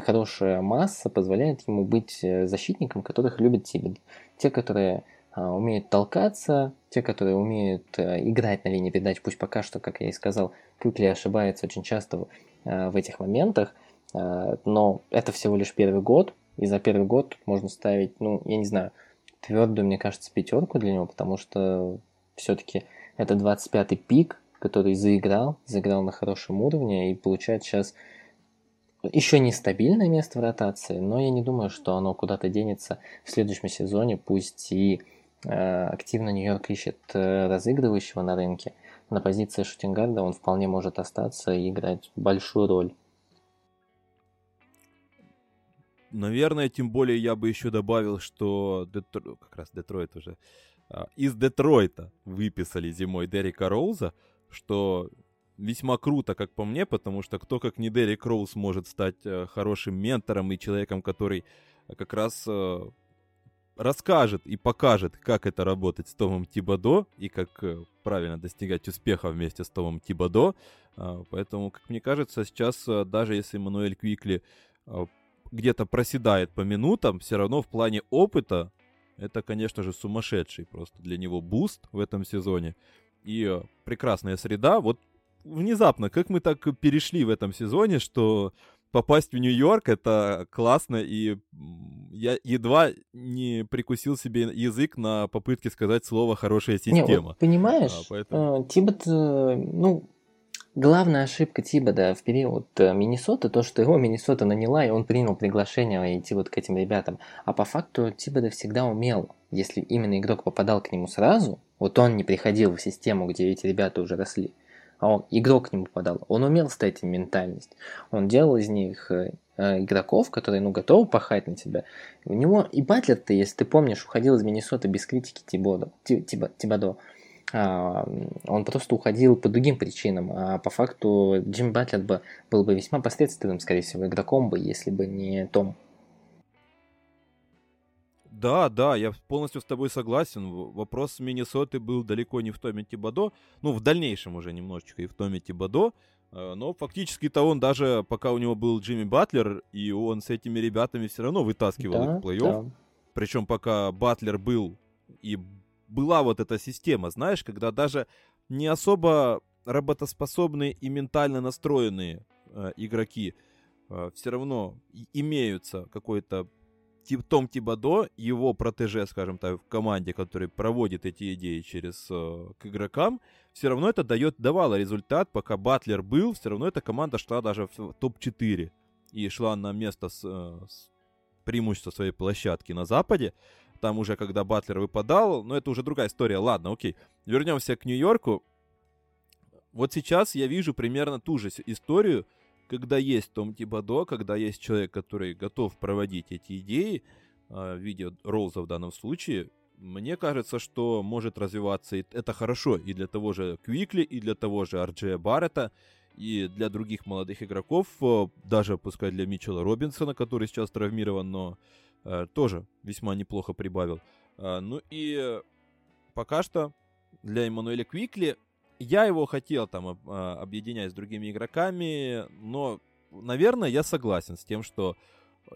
хорошая масса позволяет ему быть э, защитником, которых любит Тибет. Те, которые а, умеют толкаться, те, которые умеют а, играть на линии передач, пусть пока что, как я и сказал, Кюкли ошибается очень часто а, в этих моментах, но это всего лишь первый год, и за первый год можно ставить, ну, я не знаю, твердую, мне кажется, пятерку для него, потому что все-таки это 25-й пик, который заиграл, заиграл на хорошем уровне и получает сейчас еще не стабильное место в ротации, но я не думаю, что оно куда-то денется в следующем сезоне, пусть и э, активно Нью-Йорк ищет э, разыгрывающего на рынке. На позиции шутингарда он вполне может остаться и играть большую роль. Наверное, тем более я бы еще добавил, что Детро... как раз Детройт уже а, из Детройта выписали зимой Дерека Роуза, что весьма круто, как по мне, потому что кто как не Дерек Роуз может стать э, хорошим ментором и человеком, который как раз э, расскажет и покажет, как это работать с Томом Тибадо и как э, правильно достигать успеха вместе с Томом Тибадо. Э, поэтому, как мне кажется, сейчас даже если Мануэль Квикли э, где-то проседает по минутам, все равно в плане опыта это, конечно же, сумасшедший просто для него boost в этом сезоне. И э, прекрасная среда. Вот внезапно, как мы так перешли в этом сезоне, что попасть в Нью-Йорк это классно, и я едва не прикусил себе язык на попытке сказать слово «хорошая система». Не, вот, понимаешь, а, поэтому... Э, Тибодо, э, ну, главная ошибка Тибодо в период э, Миннесоты, то, что его Миннесота наняла, и он принял приглашение идти вот к этим ребятам. А по факту Тибода всегда умел, если именно игрок попадал к нему сразу, вот он не приходил в систему, где эти ребята уже росли, а он, игрок к нему попадал, он умел ставить им ментальность. Он делал из них э, э, игроков, которые, ну, готовы пахать на тебя. У него и Батлер-то, если ты помнишь, уходил из Миннесоты без критики Тибодо, Тибо, Тибодо. А, он просто уходил по другим причинам, а по факту Джим Батлер бы, был бы весьма посредственным, скорее всего, игроком бы, если бы не Том. Да, да, я полностью с тобой согласен. Вопрос Миннесоты был далеко не в Томе Тибадо. Ну, в дальнейшем уже немножечко и в Томе Тибадо. Э, но фактически-то он даже, пока у него был Джимми Батлер, и он с этими ребятами все равно вытаскивал да, их в плей-офф. Да. Причем пока Батлер был, и была вот эта система, знаешь, когда даже не особо работоспособные и ментально настроенные э, игроки э, все равно имеются какой-то том Тибадо, его протеже, скажем так, в команде, который проводит эти идеи через э, к игрокам, все равно это дает, давало результат, пока Батлер был, все равно эта команда шла даже в топ-4 и шла на место с, э, с преимущество своей площадки на Западе. Там уже, когда Батлер выпадал, но это уже другая история. Ладно, окей. Вернемся к Нью-Йорку. Вот сейчас я вижу примерно ту же историю, когда есть Том Тибадо, когда есть человек, который готов проводить эти идеи, а, в виде Роуза в данном случае, мне кажется, что может развиваться и это хорошо и для того же Квикли, и для того же Арджея Баррета, и для других молодых игроков, а, даже пускай для Митчелла Робинсона, который сейчас травмирован, но э, тоже весьма неплохо прибавил. Э, ну и пока что для Эммануэля Квикли я его хотел там а, объединять с другими игроками, но, наверное, я согласен с тем, что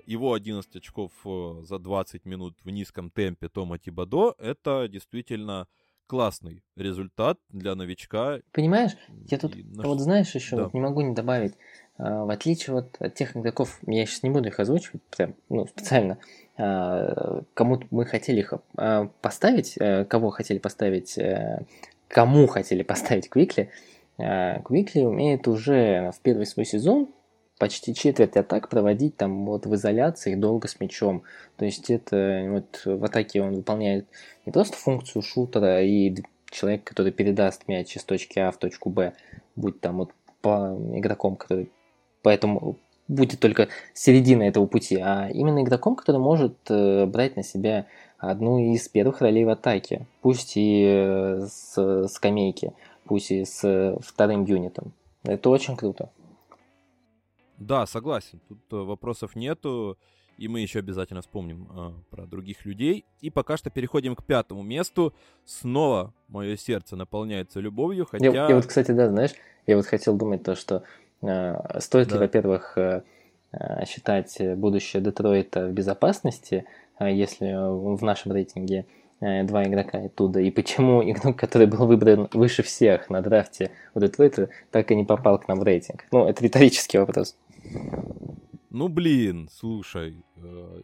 его 11 очков э, за 20 минут в низком темпе Тома Тибадо это действительно классный результат для новичка. Понимаешь, я тут, и, вот знаешь еще, да. вот не могу не добавить, в отличие вот от тех игроков, я сейчас не буду их озвучивать прям, ну, специально, а, кому мы хотели их а, поставить, э, кого хотели поставить, э, кому хотели поставить Квикли, Квикли умеет уже в первый свой сезон почти четверть атак проводить там вот в изоляции долго с мячом. То есть это вот в атаке он выполняет не просто функцию шутера и человек, который передаст мяч из точки А в точку Б, будь там вот по игроком, который поэтому будет только середина этого пути, а именно игроком, который может э, брать на себя одну из первых ролей в атаке, пусть и э, с скамейки, пусть и с вторым юнитом. Это очень круто. Да, согласен. Тут э, вопросов нету. И мы еще обязательно вспомним э, про других людей. И пока что переходим к пятому месту. Снова мое сердце наполняется любовью, хотя... Я, я вот, кстати, да, знаешь, я вот хотел думать то, что стоит да. ли, во-первых, э, э считать будущее Детройта в безопасности, э, если в нашем рейтинге э, два игрока оттуда, и почему игрок, который был выбран выше всех на драфте у Детройта, так и не попал к нам в рейтинг? Ну, это риторический вопрос. Ну, блин, слушай,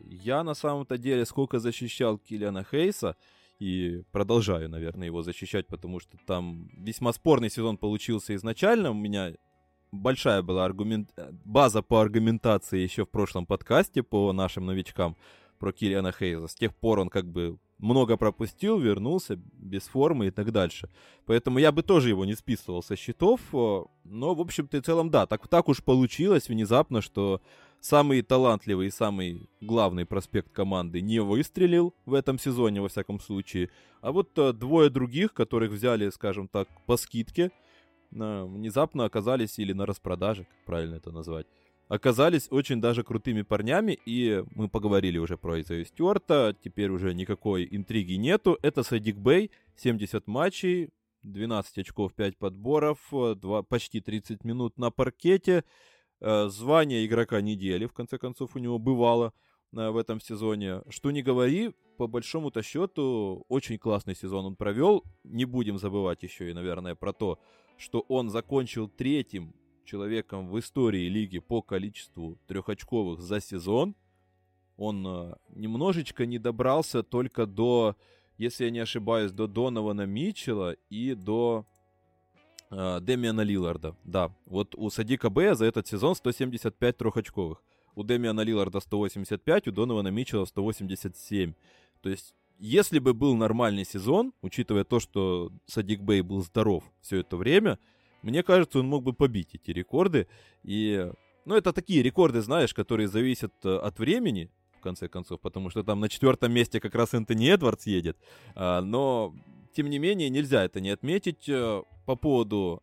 я на самом-то деле сколько защищал Киллиана Хейса, и продолжаю, наверное, его защищать, потому что там весьма спорный сезон получился изначально. У меня большая была аргумент... база по аргументации еще в прошлом подкасте по нашим новичкам про Киллиана Хейза. С тех пор он как бы много пропустил, вернулся без формы и так дальше. Поэтому я бы тоже его не списывал со счетов. Э, но, в общем-то, и целом, да, так, так уж получилось внезапно, что самый талантливый и самый главный проспект команды не выстрелил в этом сезоне, во всяком случае. А вот э, двое других, которых взяли, скажем так, по скидке, э, внезапно оказались или на распродаже, как правильно это назвать, оказались очень даже крутыми парнями, и мы поговорили уже про Изаю Стюарта, теперь уже никакой интриги нету. Это Садик Бэй, 70 матчей, 12 очков, 5 подборов, 2, почти 30 минут на паркете, Э, звание игрока недели, в конце концов, у него бывало э, в этом сезоне. Что не говори, по большому-то счету, очень классный сезон он провел. Не будем забывать еще и, наверное, про то, что он закончил третьим человеком в истории лиги по количеству трехочковых за сезон. Он э, немножечко не добрался только до, если я не ошибаюсь, до Донована Митчелла и до э, Демиана Лиларда. Да, вот у Садика Б за этот сезон 175 трехочковых. У Демиана Лиларда 185, у Донована Митчелла 187. То есть, если бы был нормальный сезон, учитывая то, что Садик Бэй был здоров все это время, мне кажется, он мог бы побить эти рекорды. И, ну, это такие рекорды, знаешь, которые зависят э, от времени, в конце концов, потому что там на четвертом месте как раз Энтони Эдвардс едет. А, но тем не менее, нельзя это не отметить. Э, по поводу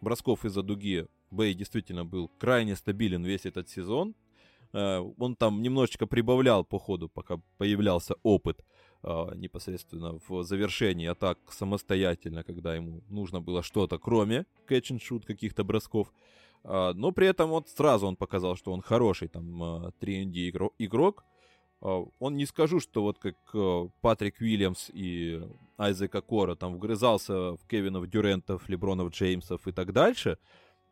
бросков из-за дуги, Бэй действительно был крайне стабилен весь этот сезон. Э, он там немножечко прибавлял по ходу, пока появлялся опыт непосредственно в завершении атак самостоятельно, когда ему нужно было что-то, кроме catch and shoot каких-то бросков. Но при этом вот сразу он показал, что он хороший там 3D игрок. А, он не скажу, что вот как Патрик Уильямс и Айзека Кора там вгрызался в Кевинов Дюрентов, Лебронов Джеймсов и так дальше.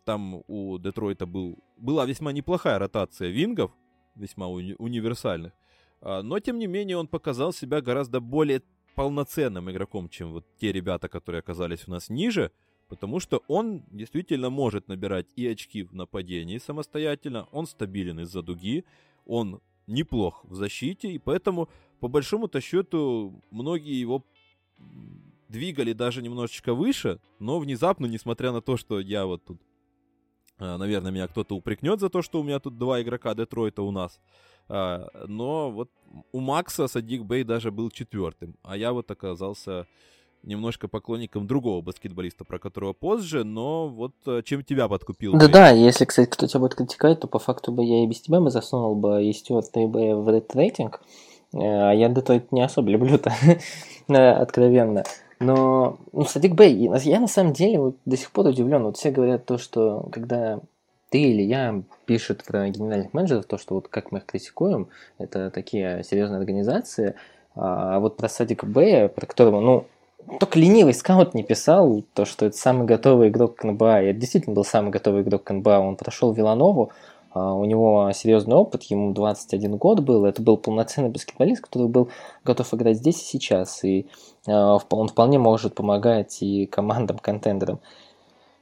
Там у Детройта был, была весьма неплохая ротация вингов, весьма уни- универсальных. А, но, тем не менее, он показал себя гораздо более полноценным игроком, чем вот те ребята, которые оказались у нас ниже, потому что он действительно может набирать и очки в нападении самостоятельно, он стабилен из-за дуги, он неплох в защите, и поэтому, по большому-то счету, многие его двигали даже немножечко выше, но внезапно, несмотря на то, что я вот тут, наверное, меня кто-то упрекнет за то, что у меня тут два игрока Детройта у нас, а, но вот у Макса Садик Бэй даже был четвертым, а я вот оказался немножко поклонником другого баскетболиста, про которого позже, но вот э, чем тебя подкупил? Да-да, если, кстати, кто тебя будет критиковать, то по факту бы я и без тебя бы засунул бы и Стюарта, и бы в этот рейтинг, э, а я Детройт не особо люблю-то, (laughs) э, откровенно. Но, ну, Садик Бэй, я на самом деле вот до сих пор удивлен. Вот все говорят то, что когда ты или я пишут про генеральных менеджеров, то, что вот как мы их критикуем, это такие серьезные организации, а вот про Садика Бэя, про которого, ну, только ленивый скаут не писал то, что это самый готовый игрок НБА. И это действительно был самый готовый игрок НБА. Он прошел Виланову, а, у него серьезный опыт, ему 21 год был. Это был полноценный баскетболист, который был готов играть здесь и сейчас. И а, он вполне может помогать и командам-контендерам.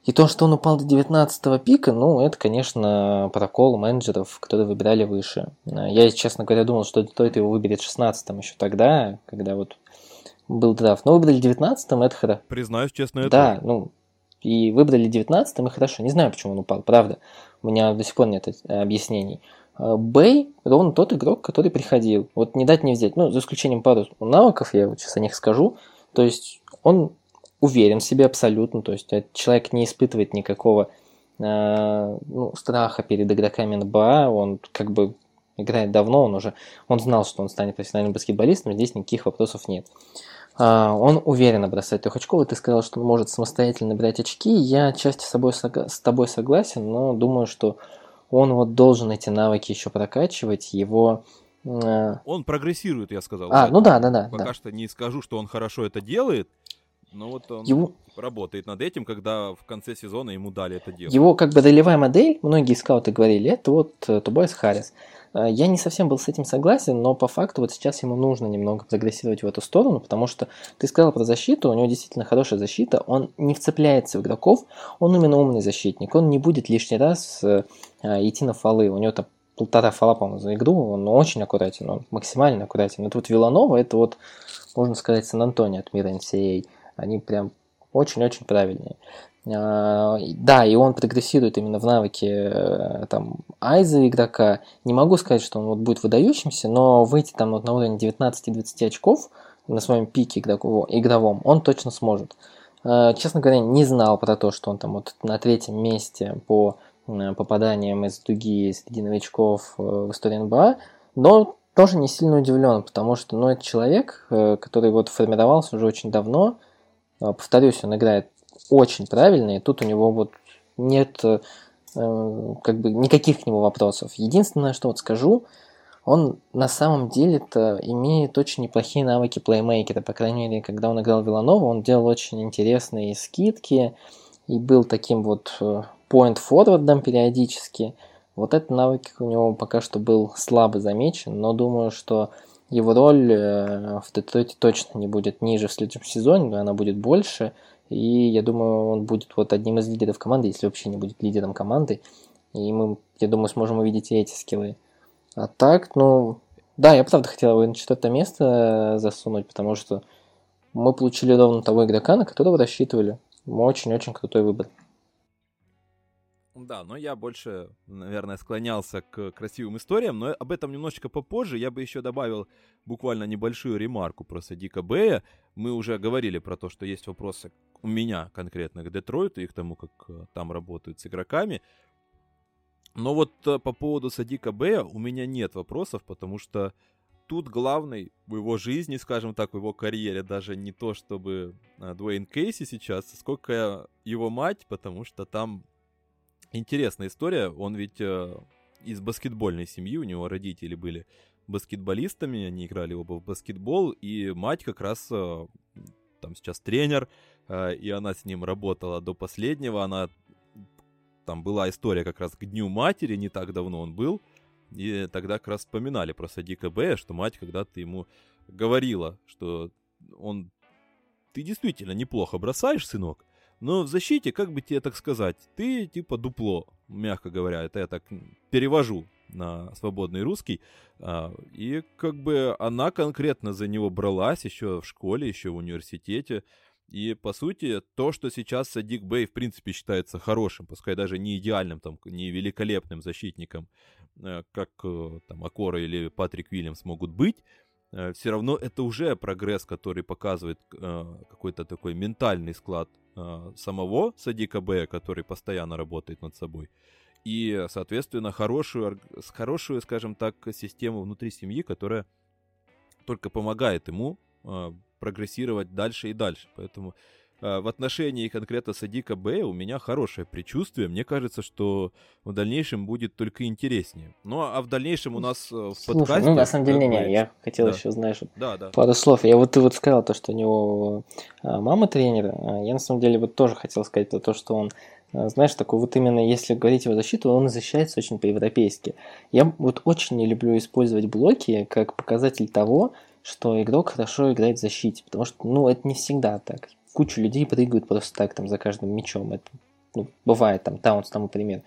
И то, что он упал до 19 пика, ну, это, конечно, прокол менеджеров, которые выбирали выше. Я, честно говоря, думал, что Детройт его выберет 16 еще тогда, когда вот был драфт. Но выбрали 19-м, это хорошо. Признаюсь честно, это... Да, ну, и выбрали 19-м, и хорошо. Не знаю, почему он упал, правда. У меня до сих пор нет объяснений. А, Бэй ровно тот игрок, который приходил. Вот не дать не взять. Ну, за исключением пару навыков, я вот сейчас о них скажу. То есть он уверен в себе абсолютно. То есть человек не испытывает никакого э, ну, страха перед игроками НБА. Он как бы играет давно, он уже он знал, что он станет профессиональным баскетболистом, здесь никаких вопросов нет. Он уверенно бросает трех очков. Ты сказал, что он может самостоятельно брать очки. Я отчасти с тобой, с тобой согласен, но думаю, что он вот должен эти навыки еще прокачивать. Его а, он прогрессирует, я сказал. А, ну да, да, да. Пока да. что не скажу, что он хорошо это делает, но вот он Его... работает над этим, когда в конце сезона ему дали это делать. Его как бы ролевая модель, многие скауты говорили, это вот э, Тубайс Харрис. Э, я не совсем был с этим согласен, но по факту вот сейчас ему нужно немного прогрессировать в эту сторону, потому что ты сказал про защиту, у него действительно хорошая защита, он не вцепляется в игроков, он именно умный защитник, он не будет лишний раз э, идти на фолы, у него там полтора фола, по-моему, за игру, он очень аккуратен, он максимально аккуратен. Это вот Виланова, это вот, можно сказать, Сан-Антонио от мира NCAA, они прям очень-очень правильные. А, да, и он прогрессирует именно в навыке э, там, айза игрока. Не могу сказать, что он вот будет выдающимся, но выйти там вот на уровень 19-20 очков на своем пике игровом он точно сможет. А, честно говоря, не знал про то, что он там вот на третьем месте по попаданиям из дуги среди новичков э, в истории НБА, но тоже не сильно удивлен, потому что ну, это человек, э, который вот формировался уже очень давно. А, повторюсь, он играет очень правильный. Тут у него вот нет э, как бы никаких к нему вопросов. Единственное, что вот скажу, он на самом деле-то имеет очень неплохие навыки плеймейкера. По крайней мере, когда он играл Виланова, он делал очень интересные скидки и был таким вот э, point-форвардом периодически. Вот этот навык у него пока что был слабо замечен, но думаю, что его роль э, в Детройте точно не будет ниже в следующем сезоне, она будет больше – и я думаю, он будет вот одним из лидеров команды, если вообще не будет лидером команды. И мы, я думаю, сможем увидеть и эти скиллы. А так, ну, да, я правда хотел его на четвертое место засунуть, потому что мы получили ровно того игрока, на которого рассчитывали. Очень-очень крутой выбор. Да, но я больше, наверное, склонялся к красивым историям, но об этом немножечко попозже. Я бы еще добавил буквально небольшую ремарку про Садика Бэя. Мы уже говорили про то, что есть вопросы у меня конкретно к Детройту и к тому, как э, там работают с игроками. Но вот э, по поводу Садика Бэя у меня нет вопросов, потому что тут главный в его жизни, скажем так, в его карьере даже не то, чтобы э, Дуэйн Кейси сейчас, сколько его мать, потому что там интересная история. Он ведь э, из баскетбольной семьи, у него родители были баскетболистами, они играли оба в баскетбол, и мать как раз э, там сейчас тренер, э, и она с ним работала до последнего. Она там была история как раз к Дню Матери, не так давно он был, и тогда как раз вспоминали про Садика Б, что мать когда-то ему говорила, что он ты действительно неплохо бросаешь, сынок, но в защите, как бы тебе так сказать, ты типа дупло, мягко говоря, это я так перевожу на свободный русский. А, и как бы она конкретно за него бралась еще в школе, еще в университете. И, по сути, то, что сейчас Садик Бэй, в принципе, считается хорошим, пускай даже не идеальным, там, не великолепным защитником, э, как э, там Акора или Патрик Уильямс могут быть, э, все равно это уже прогресс, который показывает какой-то такой ментальный склад э, самого Садика Б, который постоянно работает над собой, и, соответственно, хорошую, хорошую, скажем так, систему внутри семьи, которая только помогает ему э, прогрессировать дальше и дальше. Поэтому а, в отношении конкретно Садика Б у меня хорошее предчувствие. Мне кажется, что в дальнейшем будет только интереснее. Ну, а в дальнейшем у нас э, в Слушай, подкасте... ну, на самом деле, не, я хотел да. еще, знаешь, да, да. пару слов. Я вот, ты вот сказал то, что у него а, мама тренер. Я, на самом деле, вот тоже хотел сказать то, что он знаешь, такой вот именно, если говорить его защиту, он защищается очень по-европейски. Я вот очень не люблю использовать блоки как показатель того, что игрок хорошо играет в защите, потому что, ну, это не всегда так куча людей прыгают просто так там за каждым мячом. Это ну, бывает там, Таунс тому пример.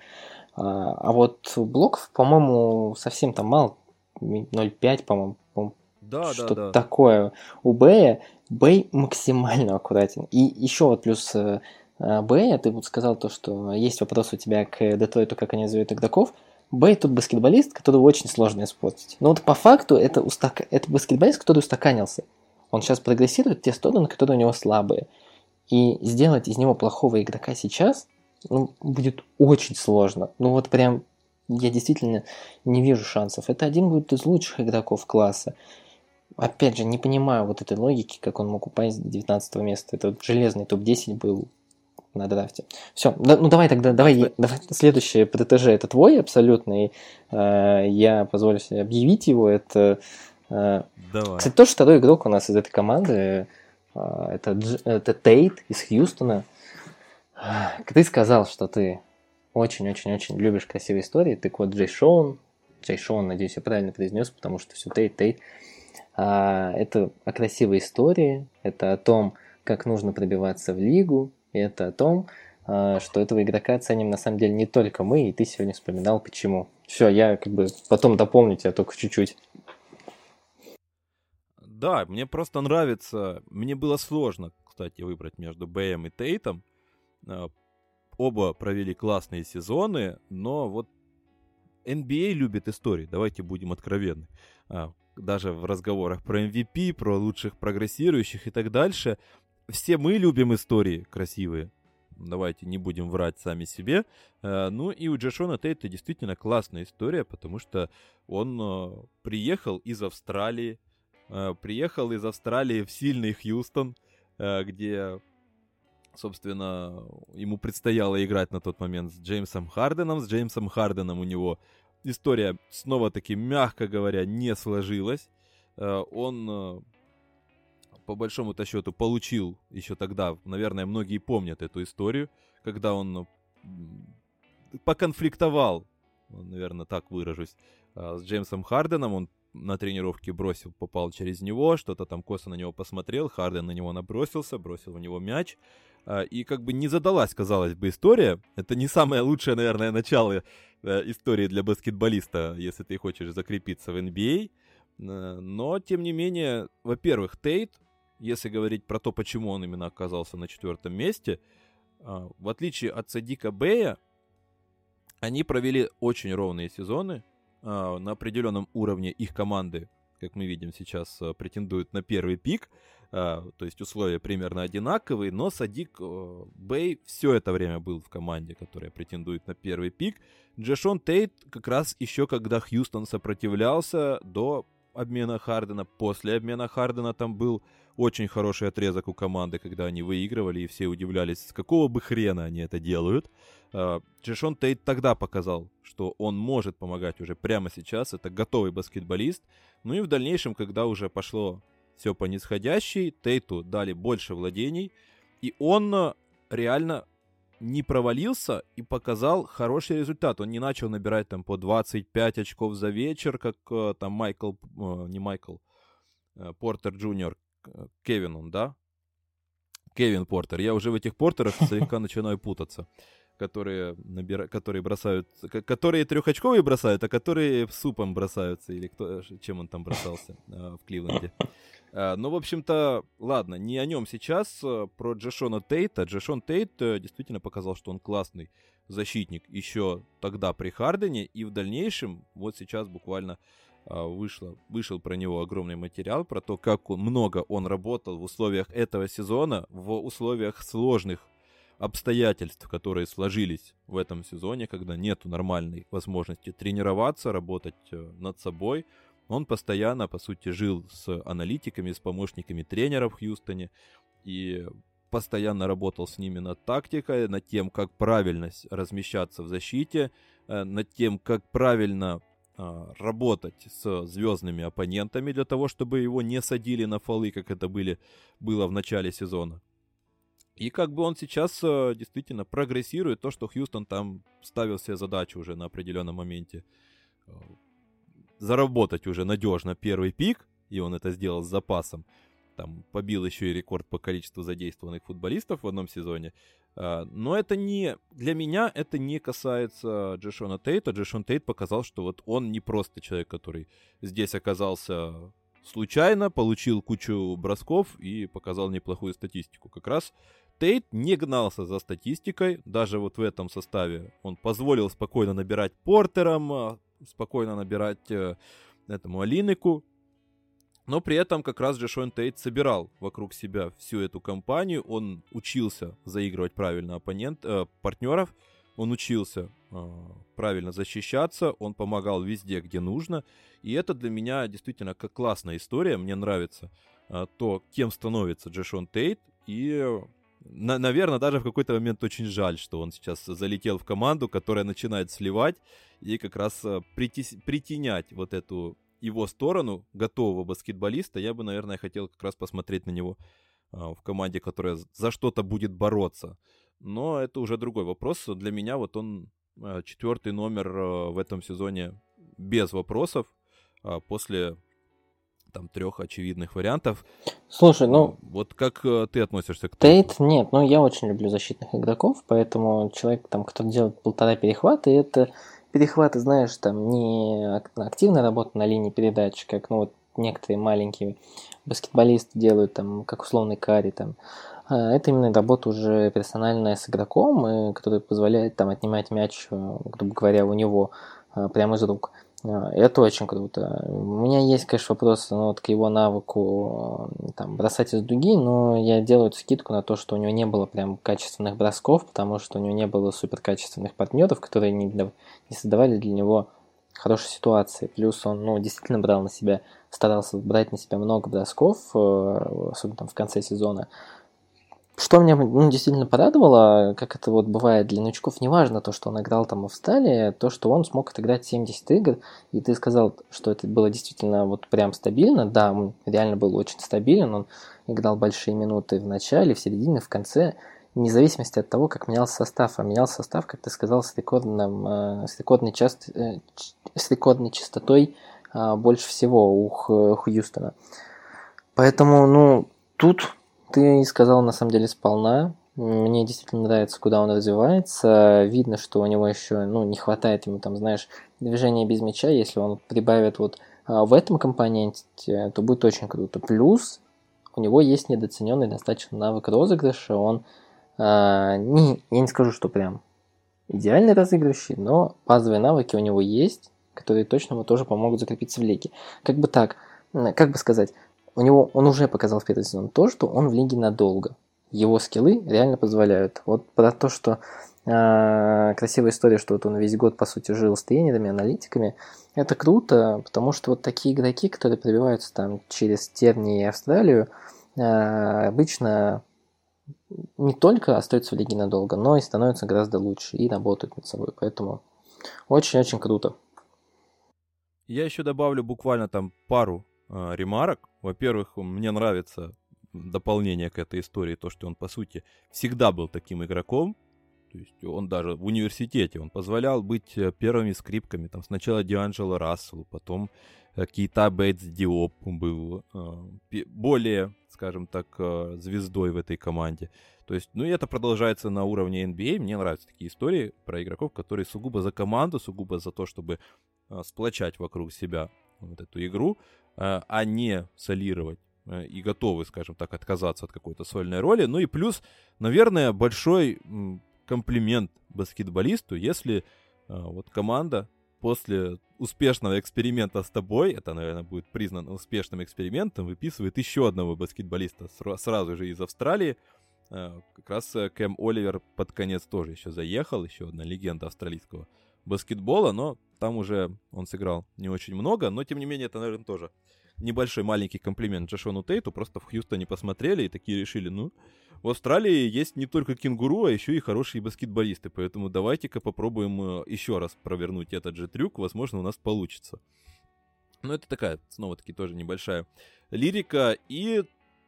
А, а вот блоков, по-моему, совсем там мало. 0,5, по-моему, да, что да, да. такое. У Бэя Бэй максимально аккуратен. И еще вот плюс э, Бэя, ты вот сказал то, что есть вопрос у тебя к Детройту, как они называют игроков. Бэй тут баскетболист, которого очень сложно испортить. Но вот по факту это, устак... это баскетболист, который устаканился. Он сейчас прогрессирует те стороны, которые у него слабые. И сделать из него плохого игрока сейчас ну, будет очень сложно. Ну вот прям я действительно не вижу шансов. Это один будет из лучших игроков класса. Опять же, не понимаю вот этой логики, как он мог упасть до 19 места. Это вот железный топ-10 был на драфте. Все, да, ну давай тогда, давай, давай следующее ПТЖ это твой абсолютный. Э, я позволю себе объявить его. Это Давай. Кстати, тоже второй игрок у нас из этой команды. Э, это, это Тейт из Хьюстона. Ты сказал, что ты очень-очень-очень любишь красивые истории. Так вот, Джей Шоун, Джей Шоун, надеюсь, я правильно произнес, потому что все Тейт, Тейт. А, это о красивой истории, это о том, как нужно пробиваться в лигу, и это о том, а, что этого игрока ценим на самом деле не только мы, и ты сегодня вспоминал почему. Все, я как бы потом дополню тебя только чуть-чуть. Да, мне просто нравится. Мне было сложно, кстати, выбрать между Бэем и Тейтом. А, оба провели классные сезоны, но вот NBA любит истории, давайте будем откровенны. А, даже в разговорах про MVP, про лучших прогрессирующих и так дальше. Все мы любим истории красивые. Давайте не будем врать сами себе. А, ну и у Джашона Тейта действительно классная история, потому что он приехал из Австралии, Э, приехал из Австралии в сильный Хьюстон, э, где, собственно, ему предстояло играть на тот момент с Джеймсом Харденом. С Джеймсом Харденом у него история, снова-таки, мягко говоря, не сложилась. Э, он, по большому-то счету, получил еще тогда, наверное, многие помнят эту историю, когда он поконфликтовал, наверное, так выражусь, с Джеймсом Харденом. Он на тренировке бросил, попал через него, что-то там косо на него посмотрел, Харден на него набросился, бросил в него мяч. А, и как бы не задалась, казалось бы, история. Это не самое лучшее, наверное, начало э, истории для баскетболиста, если ты хочешь закрепиться в NBA. А. Но, тем не менее, во-первых, Тейт, если говорить про то, почему он именно оказался на четвертом месте, а, в отличие от Садика Бэя, они провели очень ровные сезоны, на определенном уровне их команды, как мы видим сейчас, а, претендуют на первый пик. А, то есть условия примерно одинаковые, но Садик Бэй все это время был в команде, которая претендует на первый пик. Джешон Тейт как раз еще когда Хьюстон сопротивлялся до обмена Хардена, после обмена Хардена там был очень хороший отрезок у команды, когда они выигрывали, и все удивлялись, с какого бы хрена они это делают. Джешон Тейт тогда показал, что он может помогать уже прямо сейчас. Это готовый баскетболист. Ну и в дальнейшем, когда уже пошло все по нисходящей, Тейту дали больше владений. И он а, реально не провалился и показал хороший результат. Он не начал набирать там по 25 очков за вечер, как а, там Майкл, не Майкл, Портер Джуниор, Кевин он, да? Кевин Портер. Я уже в этих Портерах (laughs) слегка начинаю путаться которые, набира... которые бросают, которые трехочковые бросают, а которые супом бросаются, или кто, чем он там бросался (laughs) а, в Кливленде. А, ну, в общем-то, ладно, не о нем сейчас, а, про Джешона Тейта. Джешон Тейт э, действительно показал, что он классный защитник еще тогда при Хардене, и в дальнейшем, вот сейчас буквально вышло, вышел про него огромный материал, про то, как он, много он работал в условиях этого сезона, в условиях сложных обстоятельств, которые сложились в этом сезоне, когда нет нормальной возможности тренироваться, работать э, над собой, он постоянно, по сути, жил с аналитиками, с помощниками тренера в Хьюстоне. И постоянно работал с ними над тактикой, над тем, как правильно размещаться в защите, э, над тем, как правильно а, работать с звездными оппонентами для того, чтобы его не садили на фолы, как это были, было в начале сезона. И как бы он сейчас э, действительно прогрессирует то, что Хьюстон там ставил себе задачу уже на определенном моменте э, заработать уже надежно первый пик, и он это сделал с запасом. Там побил еще и рекорд по количеству задействованных футболистов в одном сезоне. А, но это не... Для меня это не касается Джешона Тейта. Джешон Тейт показал, что вот он не просто человек, который здесь оказался случайно, получил кучу бросков и показал неплохую статистику. Как раз Тейт не гнался за статистикой, даже вот в этом составе. Он позволил спокойно набирать Портером, а, спокойно набирать э, этому Алинику. Но при этом как раз Джешон Тейт собирал вокруг себя всю эту компанию. Он учился заигрывать правильно оппонент, э, партнеров. Он учился э, правильно защищаться. Он помогал везде, где нужно. И это для меня действительно как классная история. Мне нравится э, то, кем становится Джешон Тейт. И на, наверное, даже в какой-то момент очень жаль, что он сейчас залетел в команду, которая начинает сливать и как раз э, притес, притенять вот эту его сторону, готового баскетболиста, я бы, наверное, хотел как раз посмотреть на него а, в команде, которая за что-то будет бороться. Но это уже другой вопрос. Для меня вот он а, четвертый номер а, в этом сезоне без вопросов после там трех очевидных вариантов. Слушай, ну... Вот как ты относишься к Тейт? Нет, ну я очень люблю защитных игроков, поэтому человек, там, который делает полтора перехвата, это перехваты, знаешь, там не активная работа на линии передач, как ну, вот некоторые маленькие баскетболисты делают, там, как условный карри, там. А это именно работа уже персональная с игроком, которая позволяет там отнимать мяч, э, грубо говоря, у него э, прямо из рук. А, это очень круто. У меня есть, конечно, вопрос ну, вот, к его навыку там, бросать из дуги, но я делаю скидку на то, что у него не было прям качественных бросков, потому что у него не было супер качественных партнеров, которые не, не создавали для него хорошей ситуации. Плюс он ну, действительно брал на себя, старался брать на себя много бросков, э, особенно там в конце сезона. Что меня ну, действительно порадовало, как это вот бывает для новичков, неважно то, что он играл там в Австралии, то, что он смог отыграть 70 игр, и ты сказал, что это было действительно вот прям стабильно, да, он реально был очень стабилен, он играл большие минуты в начале, в середине, в конце, вне зависимости от того, как менялся состав, а менялся состав, как ты сказал, с, рекордным, э, с, рекордной, част, э, с рекордной частотой э, больше всего у Хьюстона. Поэтому, ну, тут ты сказал на самом деле сполна. Мне действительно нравится, куда он развивается. Видно, что у него еще ну, не хватает ему, там, знаешь, движения без мяча. Если он прибавит вот а, в этом компоненте, то будет очень круто. Плюс у него есть недооцененный достаточно навык розыгрыша. Он а, не, я не скажу, что прям идеальный разыгрывающий, но базовые навыки у него есть, которые точно ему тоже помогут закрепиться в лиге. Как бы так, как бы сказать, у него он уже показал в первый сезон то, что он в лиге надолго. Его скиллы реально позволяют. Вот про то, что э, красивая история, что вот он весь год, по сути, жил с тренерами, аналитиками, это круто, потому что вот такие игроки, которые пробиваются там через тернии и Австралию, э, обычно не только остаются в лиге надолго, но и становятся гораздо лучше и работают над собой. Поэтому очень-очень круто. Я еще добавлю буквально там пару э, ремарок. Во-первых, мне нравится дополнение к этой истории, то, что он, по сути, всегда был таким игроком. То есть он даже в университете, он позволял быть э, первыми скрипками. Там сначала Дианджело Расселу, потом э, Кейта Бейтс Диоп был э, более, скажем так, э, звездой в этой команде. То есть, ну и это продолжается на уровне NBA. А. Мне нравятся такие истории про игроков, которые сугубо за команду, сугубо за то, чтобы сплочать вокруг себя вот эту игру. Э, а не солировать э, и готовы, скажем так, отказаться от какой-то сольной роли. Ну и плюс, наверное, большой комплимент баскетболисту, если э, вот команда после успешного эксперимента с тобой, это, наверное, будет признано успешным экспериментом, выписывает еще одного баскетболиста сразу же из Австралии. Как раз Кэм Оливер под конец тоже еще заехал, еще одна легенда австралийского баскетбола, но там уже он сыграл не очень много, но тем не менее это, наверное, тоже небольшой маленький комплимент Джашону Тейту, просто в Хьюстоне посмотрели и такие решили, ну, в Австралии есть не только кенгуру, а еще и хорошие баскетболисты, поэтому давайте-ка попробуем э, еще раз провернуть этот же трюк, возможно, у нас получится. Ну, это такая, снова-таки, тоже небольшая лирика. И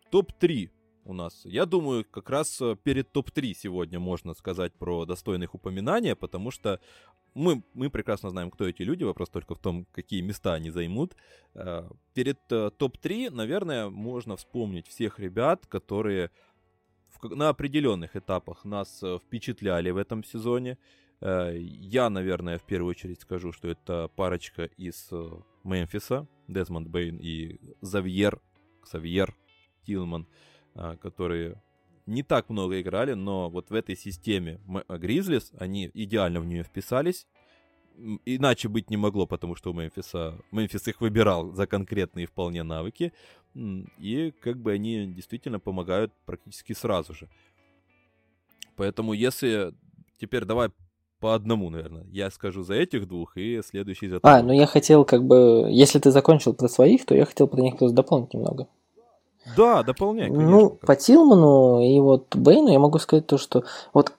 топ-3 у нас. Я думаю, как раз э, перед топ-3 сегодня можно сказать про достойных упоминания, потому что мы, мы прекрасно знаем, кто эти люди, вопрос только в том, какие места они займут. Э, перед э, топ-3, наверное, можно вспомнить всех ребят, которые на определенных этапах нас впечатляли в этом сезоне. Я, наверное, в первую очередь скажу, что это парочка из Мемфиса, Дезмонд Бейн и Завьер, Ксавьер Тилман, которые не так много играли, но вот в этой системе Гризлис они идеально в нее вписались. Иначе быть не могло, потому что у Мемфиса, Мемфис их выбирал за конкретные вполне навыки. И как бы они действительно помогают практически сразу же. Поэтому если... Теперь давай по одному, наверное. Я скажу за этих двух и следующий за А, ну я хотел как бы... Если ты закончил про своих, то я хотел про них просто дополнить немного. Да, дополняй, конечно. Ну, по Тилману и вот Бейну я могу сказать то, что вот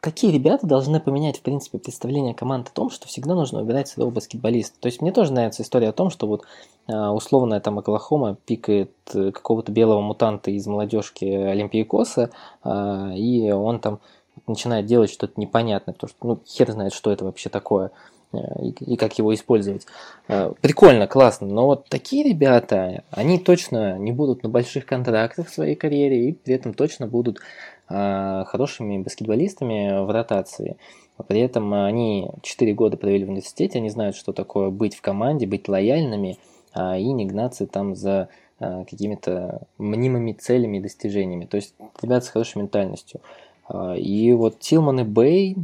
такие ребята должны поменять, в принципе, представление команды о том, что всегда нужно выбирать своего баскетболиста. То есть мне тоже нравится история о том, что вот а, условная там Оклахома пикает э, какого-то белого мутанта из молодежки Олимпийкоса, а, и он там начинает делать что-то непонятное, потому что ну, хер знает, что это вообще такое и, и как его использовать. Э, прикольно, классно, но вот такие ребята, они точно не будут на больших контрактах в своей карьере и при этом точно будут э, хорошими баскетболистами в ротации. При этом они 4 года провели в университете, они знают, что такое быть в команде, быть лояльными и не гнаться там за какими-то мнимыми целями и достижениями. То есть ребята с хорошей ментальностью. И вот Тилман и Бэй,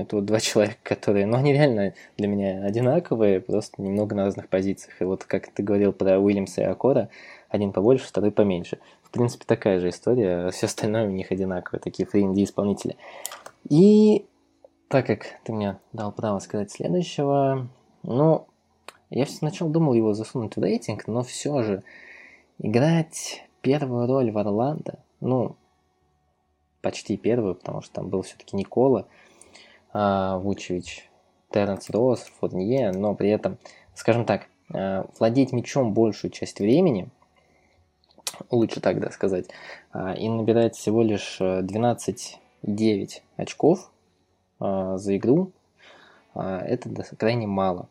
это вот два (laughs) человека, которые, ну, они реально для меня одинаковые, просто немного на разных позициях. И вот как ты говорил про Уильямса и Акора, один побольше, второй поменьше. В принципе, такая же история, (laughs) все остальное у них одинаковое, такие фри исполнители. И так как ты мне дал право сказать следующего, ну, я сначала думал его засунуть в рейтинг, но все же играть первую роль в Орландо, ну, почти первую, потому что там был все-таки Никола Вучевич, Теренс Росс, Фурнье, но при этом, скажем так, а, владеть мячом большую часть времени, лучше так да, сказать, а, и набирать всего лишь 12-9 очков а, за игру, а, это крайне мало.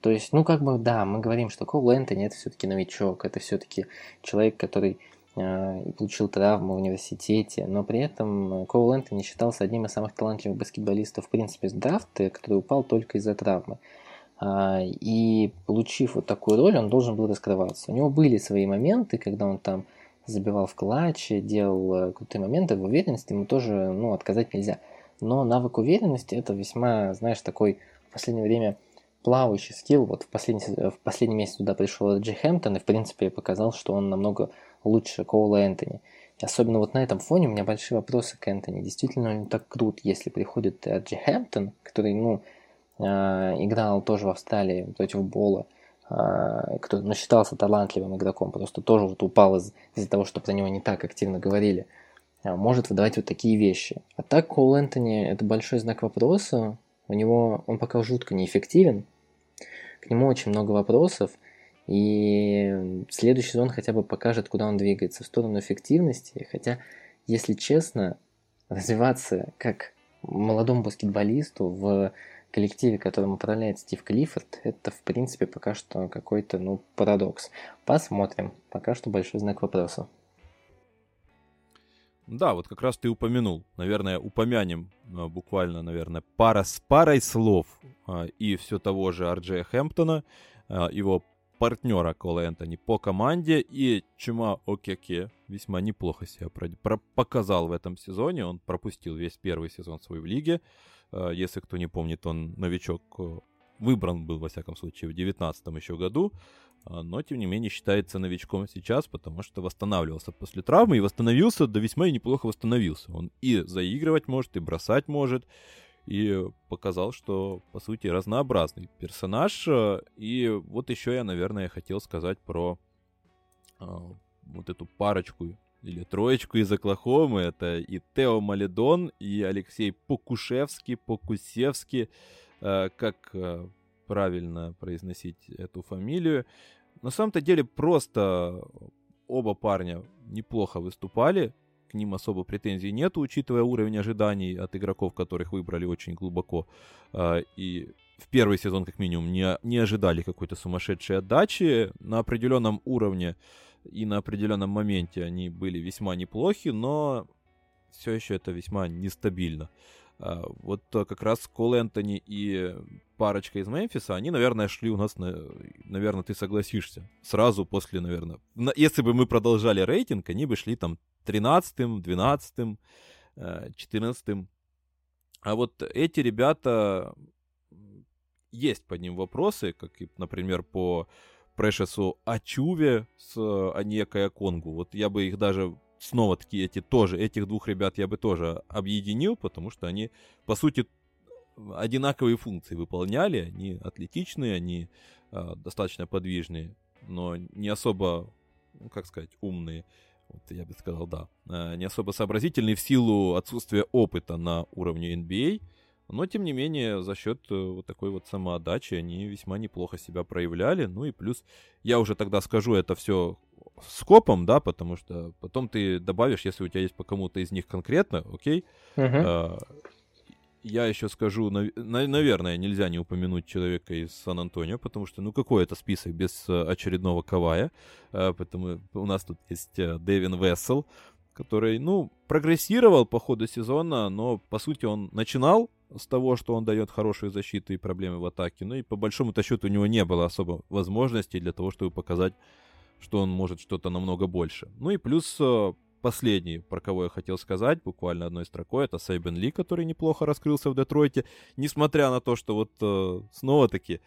То есть, ну, как бы, да, мы говорим, что Коул Энтони это все-таки новичок, это все-таки человек, который Э, и получил травму в университете, но при этом Коул Энтони считался одним из самых талантливых баскетболистов в принципе с драфта, который упал только из-за травмы. А, и получив вот такую роль, он должен был раскрываться. У него были свои моменты, когда он там забивал в клатче, делал э, крутые моменты, в уверенности ему тоже ну, отказать нельзя. Но навык уверенности это весьма, знаешь, такой в последнее время плавающий скилл. Вот в последний, в последний месяц туда пришел Джей Хэмптон и в принципе показал, что он намного лучше Коула Энтони. И особенно вот на этом фоне у меня большие вопросы к Энтони. Действительно он так крут, если приходит Джи Хэмптон, который, ну, э, играл тоже в Австралии против Бола, э, кто ну, считался талантливым игроком, просто тоже вот упал из- из-за того, что про него не так активно говорили, э, может выдавать вот такие вещи. А так Коул Энтони это большой знак вопроса. У него он пока жутко неэффективен. К нему очень много вопросов. И следующий сезон хотя бы покажет, куда он двигается, в сторону эффективности. Хотя, если честно, развиваться как молодому баскетболисту в коллективе, которым управляет Стив Клиффорд, это, в принципе, пока что какой-то, ну, парадокс. Посмотрим. Пока что большой знак вопроса. Да, вот как раз ты упомянул. Наверное, упомянем а, буквально, наверное, пара с парой слов а, и все того же Арджея Хэмптона, а, его партнера Кола Энтони по команде. И Чума Океке весьма неплохо себя показал в этом сезоне. Он пропустил весь первый сезон свой в лиге. Э, если кто не помнит, он новичок э, выбран был, во всяком случае, в 2019 еще году, э, но, тем не менее, считается новичком сейчас, потому что восстанавливался после травмы и восстановился, да весьма и неплохо восстановился. Он и заигрывать может, и бросать может, и показал, что, по сути, разнообразный персонаж. И вот еще я, наверное, хотел сказать про э, вот эту парочку или троечку из Оклахомы. Это и Тео Маледон, и Алексей Покушевский, Покусевский, э, как э, правильно произносить эту фамилию. На самом-то деле просто оба парня неплохо выступали, к ним особо претензий нет, учитывая уровень ожиданий от игроков, которых выбрали очень глубоко. А, и в первый сезон, как минимум, не, не ожидали какой-то сумасшедшей отдачи. На определенном уровне и на определенном моменте они были весьма неплохи, но все еще это весьма нестабильно. А, вот как раз Кол Энтони и парочка из Мемфиса, они, наверное, шли у нас, на, наверное, ты согласишься, сразу после, наверное. Если бы мы продолжали рейтинг, они бы шли там 13-м, 12-м, 14-м. А вот эти ребята, есть по ним вопросы, как, например, по Прешесу Ачуве с Аньекой Конгу. Вот я бы их даже снова таки эти тоже, этих двух ребят я бы тоже объединил, потому что они, по сути, одинаковые функции выполняли, они атлетичные, они э, достаточно подвижные, но не особо, ну, как сказать, умные. Вот я бы сказал, да. Э, не особо сообразительные в силу отсутствия опыта на уровне NBA. Но, тем не менее, за счет э, вот такой вот самоотдачи они весьма неплохо себя проявляли. Ну и плюс, я уже тогда скажу это все скопом, да, потому что потом ты добавишь, если у тебя есть по кому-то из них конкретно, окей. Uh-huh. А, я еще скажу, на, наверное, нельзя не упомянуть человека из Сан-Антонио, потому что, ну, какой это список без э, очередного Кавая, а, поэтому у нас тут есть э, Дэвин Вессел, который, ну, прогрессировал по ходу сезона, но, по сути, он начинал с того, что он дает хорошую защиту и проблемы в атаке, ну и по большому-то счету у него не было особо возможностей для того, чтобы показать что он может что-то намного больше. Ну и плюс э, последний, про кого я хотел сказать, буквально одной строкой, это Сейбен Ли, который неплохо раскрылся в Детройте, несмотря на то, что вот э, снова-таки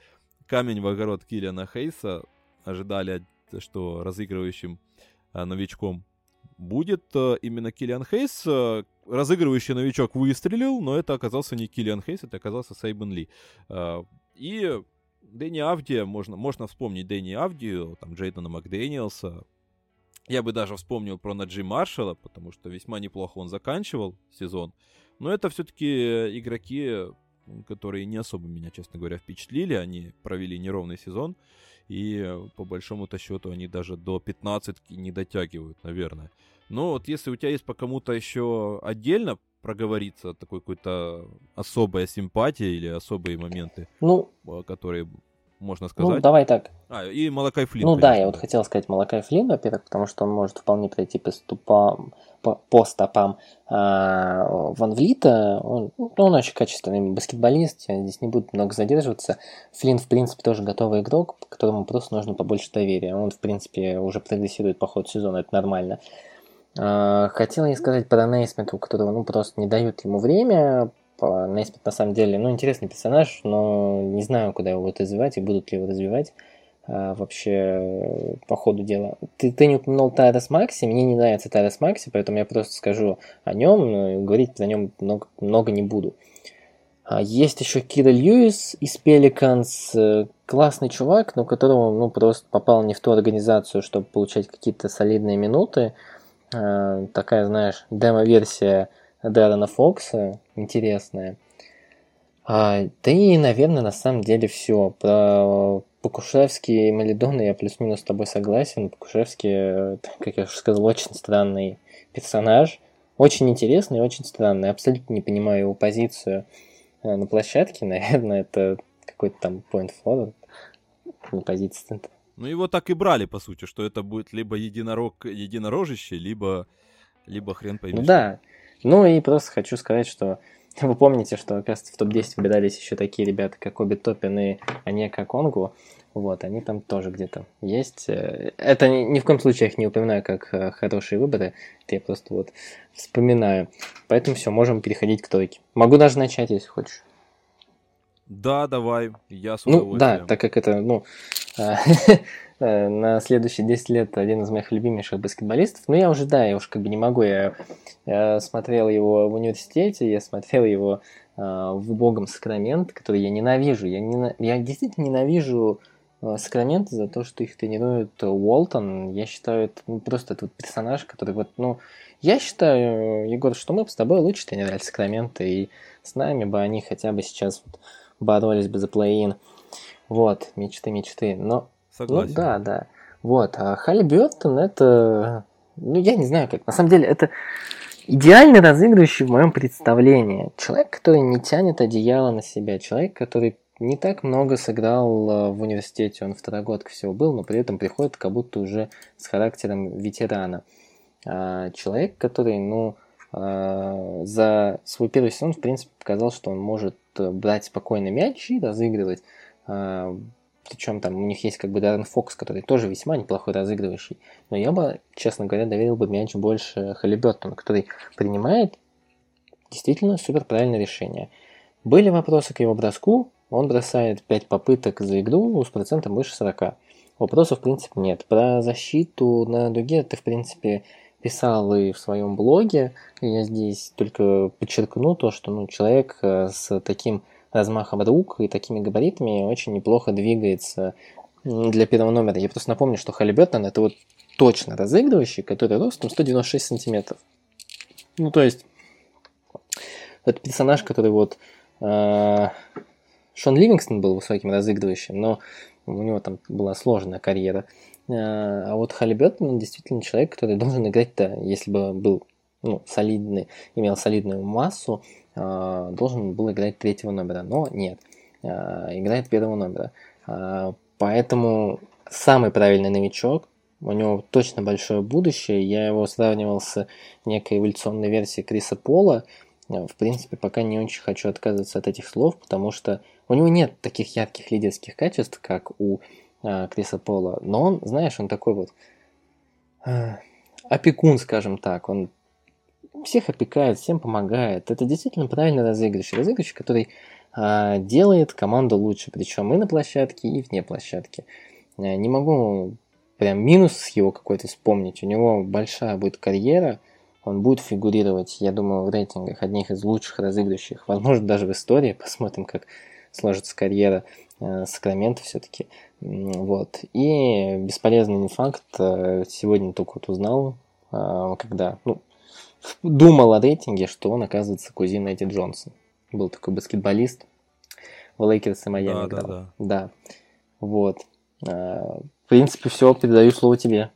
камень в огород Киллиана Хейса ожидали, что разыгрывающим э, новичком будет именно Киллиан Хейс. Разыгрывающий новичок выстрелил, но это оказался не Киллиан Хейс, это оказался Сейбен Ли. И Дэнни Авдия, можно, можно вспомнить Дэнни Авдию, там, Джейдена Макдэниелса. Я бы даже вспомнил про Наджи Маршала, потому что весьма неплохо он заканчивал сезон. Но это все-таки игроки, которые не особо меня, честно говоря, впечатлили. Они провели неровный сезон. И по большому-то счету они даже до 15 не дотягивают, наверное. Но вот если у тебя есть по кому-то еще отдельно проговориться, такой какой-то особая симпатия или особые моменты, ну, а, которые можно ну, сказать. Ну, давай так. А, и Малакай Флинн. Ну конечно, да, я вот хотел сказать Малакай Флинн, во-первых, потому что он может вполне пройти по, ступам, по, по стопам а, Ван Влита. Он, ну, он очень качественный баскетболист, я здесь не буду много задерживаться. Флинн, в принципе, тоже готовый игрок, которому просто нужно побольше доверия. Он, в принципе, уже прогрессирует по ходу сезона, это нормально. А, хотел я сказать про Нейсмента, у которого ну, просто не дают ему время. Нейсмент на самом деле, ну, интересный персонаж, но не знаю, куда его будут развивать и будут ли его развивать а, вообще по ходу дела. Ты, ты не упомянул Тайрос Макси, мне не нравится Тайрос Макси, поэтому я просто скажу о нем, говорить про нем много, много не буду. А, есть еще Кира Льюис из Пеликанс, классный чувак, но которого ну, просто попал не в ту организацию, чтобы получать какие-то солидные минуты. Э, такая, знаешь, демо-версия Дэрона Фокса, интересная. А, да и, наверное, на самом деле все. Про Покушевский и Малидона я плюс-минус с тобой согласен. Покушевский, э, как я уже сказал, очень странный персонаж. Очень интересный и очень странный. Абсолютно не понимаю его позицию э, на площадке. (laughs) Наверное, это какой-то там point forward. Не позиция ну его так и брали, по сути, что это будет либо единорог, единорожище, либо, либо хрен пойми. Да. Ну и просто хочу сказать, что (laughs) вы помните, что, оказывается, в топ-10 выбирались еще такие ребята, как Оби Топин и Анека Конгу. Вот, они там тоже где-то есть. Это ни, ни в коем случае я их не упоминаю как э, хорошие выборы. Это я просто вот вспоминаю. Поэтому все, можем переходить к тройке. Могу даже начать, если хочешь. Да, давай, я с Ну, да, так как это, ну, (laughs) э, на следующие 10 лет один из моих любимейших баскетболистов. Ну, я уже, да, я уж как бы не могу. Я, я смотрел его в университете, я смотрел его э, в убогом Сакрамент, который я ненавижу. Я, не, я действительно ненавижу э, Сакраменто за то, что их тренирует Уолтон. Я считаю, это ну, просто этот персонаж, который вот, ну... Я считаю, Егор, что мы бы с тобой лучше тренировали Сакраменто, и с нами бы они хотя бы сейчас вот боролись бы за плей-ин. Вот, мечты, мечты. Но, Согласен. Ну да, да. Вот, а Халли Бёртон это, ну я не знаю как, на самом деле это идеальный разыгрывающий в моем представлении. Человек, который не тянет одеяло на себя, человек, который не так много сыграл а, в университете, он второгодка всего был, но при этом приходит как будто уже с характером ветерана. А, человек, который, ну, за свой первый сезон, в принципе, показал, что он может э, брать спокойно мяч и разыгрывать. А, Причем там у них есть как бы Даррен Фокс, который тоже весьма неплохой разыгрывающий. Но я бы, честно говоря, доверил бы мяч больше Халибертону, который принимает действительно супер правильное решение. Были вопросы к его броску, он бросает 5 попыток за игру с процентом выше 40. Вопросов, в принципе, нет. Про защиту на дуге ты, в принципе, писал и в своем блоге. Я здесь только подчеркну то, что ну, человек э, с таким размахом рук и такими габаритами очень неплохо двигается для первого номера. Я просто напомню, что Халибертон это вот точно разыгрывающий, который ростом 196 сантиметров. Ну, то есть, это персонаж, который вот... Э, Шон Ливингстон был высоким разыгрывающим, но у него там была сложная карьера. Э, а вот Халибертон, он действительно человек, который должен играть-то, если бы был ну, солидный, имел солидную массу, э, должен был играть третьего номера, но нет, э, играет первого номера. Поэтому самый правильный новичок, у него точно большое будущее. Я его сравнивал с некой эволюционной версией Криса Пола. В принципе, пока не очень хочу отказываться от этих слов, потому что у него нет таких ярких лидерских качеств, как у Криса Пола. Но он, знаешь, он такой вот э, опекун, скажем так. Он всех опекает, всем помогает. Это действительно правильный разыгрыш. Разыгрыш, который э, делает команду лучше. Причем и на площадке, и вне площадки. Не могу прям минус его какой-то вспомнить. У него большая будет карьера. Он будет фигурировать, я думаю, в рейтингах одних из лучших разыгрывающих. Возможно, даже в истории. (laughs) Посмотрим, как сложится карьера э, Сакраменто все-таки. Вот. И бесполезный факт, э, сегодня только вот узнал, э, когда ну, думал о рейтинге, что он, оказывается, кузин Эдди Джонсон. Был такой баскетболист в Лейкерс и Майами да, играл. Да, да. да. Вот. В принципе, все, передаю слово тебе.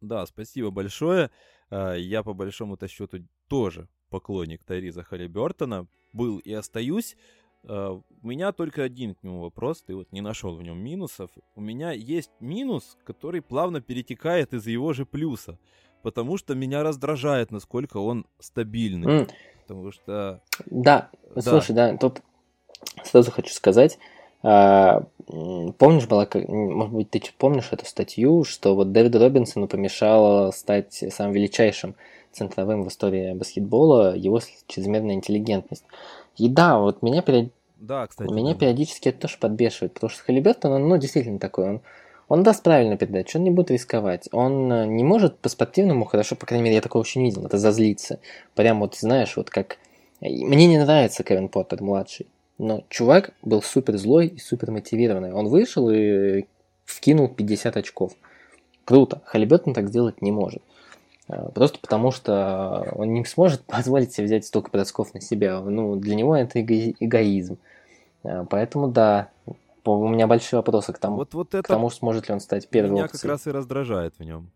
Да, спасибо большое. Я по большому-то счету тоже поклонник Тайриза Халибертона, был и остаюсь. Uh, у меня только один к нему вопрос, ты вот не нашел в нем минусов. У меня есть минус, который плавно перетекает из его же плюса, потому что меня раздражает, насколько он стабильный. Mm. Потому что... Да, да, слушай, да, тут сразу хочу сказать, а, помнишь, была, может быть, ты помнишь эту статью, что вот Дэвиду Робинсону помешало стать самым величайшим центровым в истории баскетбола его чрезмерная интеллигентность. И да, вот меня, период... да, кстати, меня да. периодически это тоже подбешивает, потому что Халибертон, он ну, действительно такой, он, он даст правильно передачу, он не будет рисковать. Он э, не может по-спортивному хорошо, по крайней мере, я такого еще не видел, это зазлиться. Прям вот, знаешь, вот как... Мне не нравится Кевин Поттер младший, но чувак был супер злой и супер мотивированный. Он вышел и вкинул 50 очков. Круто. Халибертон так сделать не может. Э, просто потому, что он не сможет (laughs) позволить себе взять столько бросков на себя. Ну, для него это эго- эгоизм. Э, поэтому да, у меня большие вопросы к тому, вот, вот это к тому, сможет ли он стать первым. Меня опцией. как раз и раздражает в нем.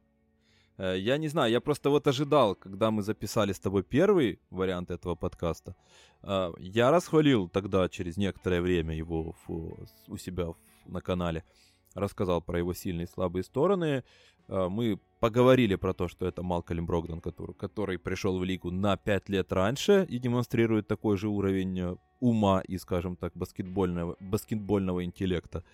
Э, я не знаю, я просто вот ожидал, когда мы записали с тобой первый вариант этого подкаста. Я расхвалил тогда через некоторое время его у себя на канале. Рассказал про его сильные и слабые стороны. Мы поговорили про то, что это Малкольм Брогдон, который, который пришел в лигу на 5 лет раньше и демонстрирует такой же уровень э, ума и, скажем так, баскетбольного, баскетбольного интеллекта.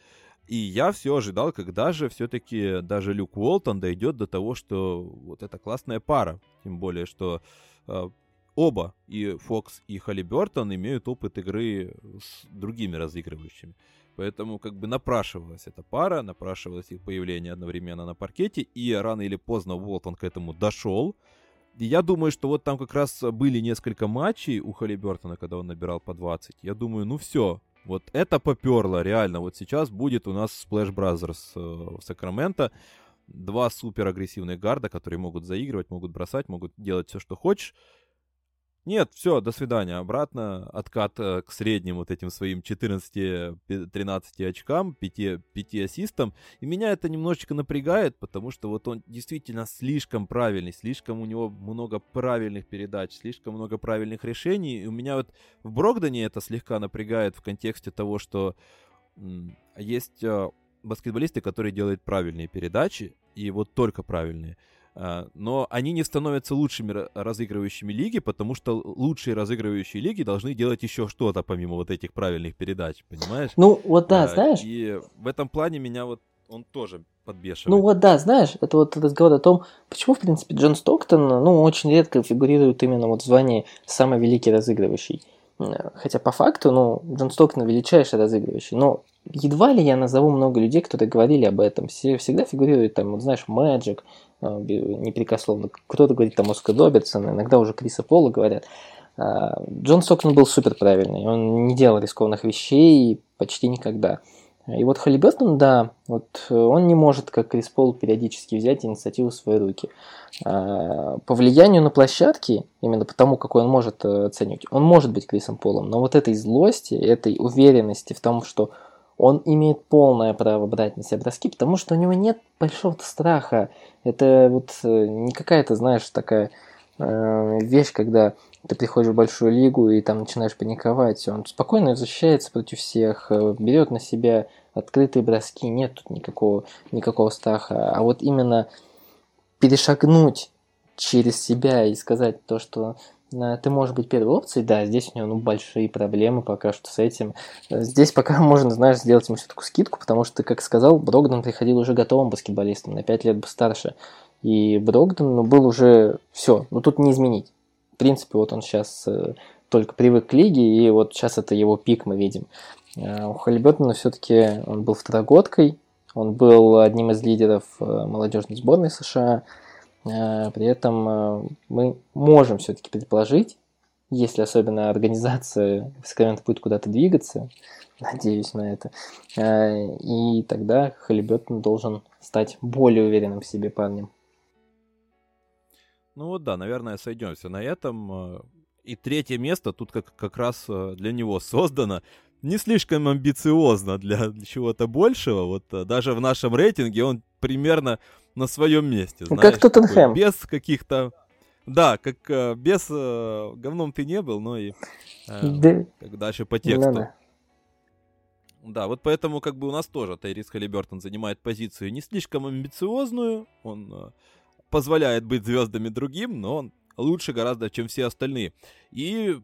И я все ожидал, когда же все-таки даже Люк Уолтон дойдет до того, что вот это классная пара. Тем более, что э, оба, и Фокс, и Халибертон, имеют опыт игры с другими разыгрывающими. Поэтому как бы напрашивалась эта пара, напрашивалось их появление одновременно на паркете, и рано или поздно Уолтон к этому дошел. И я думаю, что вот там как раз были несколько матчей у Халибертона, когда он набирал по 20. Я думаю, ну все, вот это поперло, реально. Вот сейчас будет у нас Splash Brothers э, в Сакраменто. Два супер агрессивных гарда, которые могут заигрывать, могут бросать, могут делать все, что хочешь. Нет, все, до свидания. Обратно откат э, к средним вот этим своим 14-13 очкам, 5, 5 ассистам. И меня это немножечко напрягает, потому что вот он действительно слишком правильный, слишком у него много правильных передач, слишком много правильных решений. И у меня вот в Брогдоне это слегка напрягает в контексте того, что есть э, баскетболисты, которые делают правильные передачи, и вот только правильные. А, но они не становятся лучшими разыгрывающими лиги, потому что лучшие разыгрывающие лиги должны делать еще что-то помимо вот этих правильных передач, понимаешь? Ну, вот да, а, знаешь. И в этом плане меня вот он тоже подбешивает. Ну вот да, знаешь, это вот разговор о том, почему, в принципе, Джон Стоктон, ну, очень редко фигурирует именно вот в звании самый великий разыгрывающий. Хотя по факту, ну, Джон Стоктон величайший разыгрывающий, но едва ли я назову много людей, которые говорили об этом. Все, всегда фигурирует там, вот знаешь, Мэджик, а, непрекословно. Кто-то говорит там Оскар Робертсон, иногда уже Криса Пола говорят. А, Джон Стоктон был супер правильный, он не делал рискованных вещей почти никогда. И вот Халибертон, да, вот он не может, как Крис Пол, периодически взять инициативу в свои руки. А, по влиянию на площадке, именно потому, какой он может э, оценивать, он может быть Крисом Полом, но вот этой злости, этой уверенности в том, что он имеет полное право брать на себя броски, потому что у него нет большого страха. Это вот э, не какая-то, знаешь, такая э, вещь, когда ты приходишь в большую лигу и там начинаешь паниковать. Он спокойно защищается против всех, э, берет на себя открытые броски, нет тут никакого, никакого страха. А вот именно перешагнуть через себя и сказать то, что ты можешь быть первой опцией, да, здесь у него ну, большие проблемы пока что с этим. Здесь пока (laughs) можно, знаешь, сделать ему все-таки скидку, потому что, как сказал, Брогдон приходил уже готовым баскетболистом, на 5 лет старше. И Брогдон ну, был уже все, ну тут не изменить. В принципе, вот он сейчас э, только привык к лиге, и вот сейчас это его пик мы видим. Э, у Халибертона все-таки он был второгодкой, он был одним из лидеров э, молодежной сборной США, Э, при этом э, мы можем все-таки предположить, если особенно организация в Сакраменто будет куда-то двигаться, надеюсь на это, э, и тогда Халибертон должен стать более уверенным в себе парнем. Ну вот да, наверное, сойдемся на этом. И третье место тут как, как раз для него создано. Не слишком амбициозно для чего-то большего. Вот даже в нашем рейтинге он примерно на своем месте. Знаешь, как Тоттенхэм. Без каких-то... Да, как э, без э, говном ты не был, но и э, да. как дальше по тексту. Да, да. вот поэтому как бы у нас тоже Тайрис Халибертон занимает позицию не слишком амбициозную, он э, позволяет быть звездами другим, но он лучше гораздо, чем все остальные. И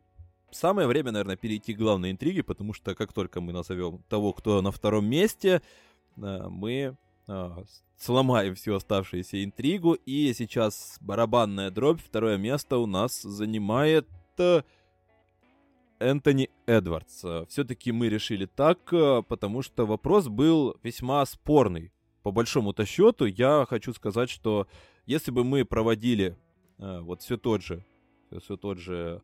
самое время, наверное, перейти к главной интриге, потому что как только мы назовем того, кто на втором месте, мы сломаем всю оставшуюся интригу. И сейчас барабанная дробь. Второе место у нас занимает э, Энтони Эдвардс. Все-таки мы решили так, э, потому что вопрос был весьма спорный. По большому-то счету, я хочу сказать, что если бы мы проводили э, вот все тот же, все тот же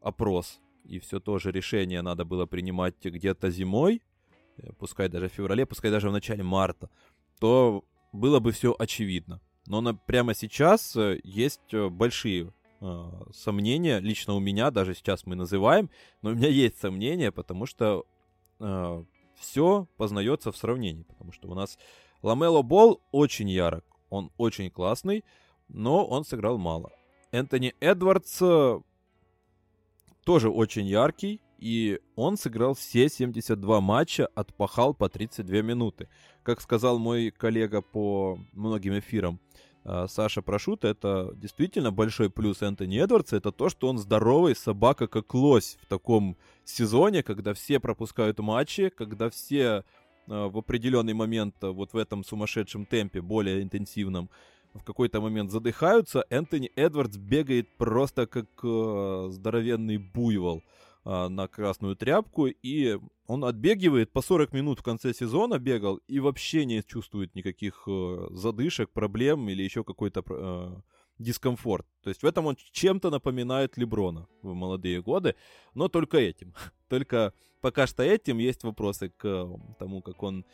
опрос и все то же решение надо было принимать где-то зимой, пускай даже в феврале, пускай даже в начале марта, то было бы все очевидно. Но на, прямо сейчас э, есть э, большие э, сомнения, лично у меня, даже сейчас мы называем, но у меня есть сомнения, потому что э, все познается в сравнении. Потому что у нас Ламело Бол очень ярок, он очень классный, но он сыграл мало. Энтони Эдвардс э, тоже очень яркий, и он сыграл все 72 матча, отпахал по 32 минуты. Как сказал мой коллега по многим эфирам, э, Саша Прошут, это действительно большой плюс Энтони Эдвардса, это то, что он здоровый, собака как лось в таком сезоне, когда все пропускают матчи, когда все э, в определенный момент э, вот в этом сумасшедшем темпе, более интенсивном, в какой-то момент задыхаются, Энтони Эдвардс бегает просто как э, здоровенный буйвол э, на красную тряпку, и он отбегивает по 40 минут в конце сезона бегал и вообще не чувствует никаких э, задышек, проблем или еще какой-то э, дискомфорт. То есть в этом он чем-то напоминает Леброна в молодые годы, но только этим. (laughs) Только пока что этим есть вопросы к тому, как он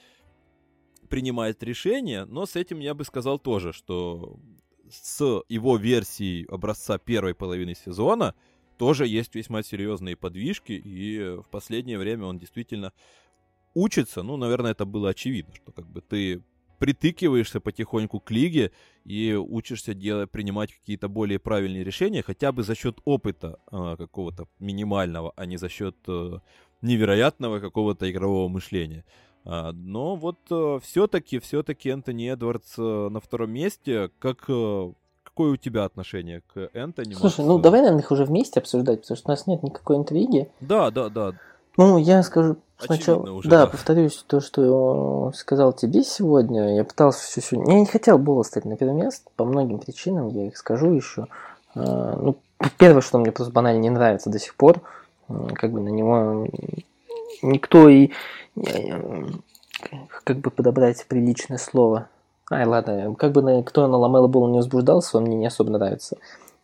принимает решения, но с этим я бы сказал тоже, что с его версией образца первой половины сезона тоже есть весьма серьезные подвижки, и в последнее время он действительно учится. Ну, наверное, это было очевидно, что как бы ты притыкиваешься потихоньку к лиге и учишься делать, принимать какие-то более правильные решения, хотя бы за счет опыта э, какого-то минимального, а не за счет э, невероятного какого-то игрового мышления. А, но вот э, все-таки, все-таки Энтони Эдвардс э, на втором месте. Как, э, какое у тебя отношение к Энтони? Слушай, ну давай, наверное, их уже вместе обсуждать, потому что у нас нет никакой интриги. Да, да, да. Ну, я скажу сначала, уже, да, да, повторюсь то, что сказал тебе сегодня. Я пытался все сегодня. Я не хотел было стать на первое место по многим причинам, я их скажу еще. А, ну, первое, что мне просто банально не нравится до сих пор, как бы на него никто и как бы подобрать приличное слово. Ай, ладно, как бы на, кто на Ламела был не возбуждался, он мне не особо нравится.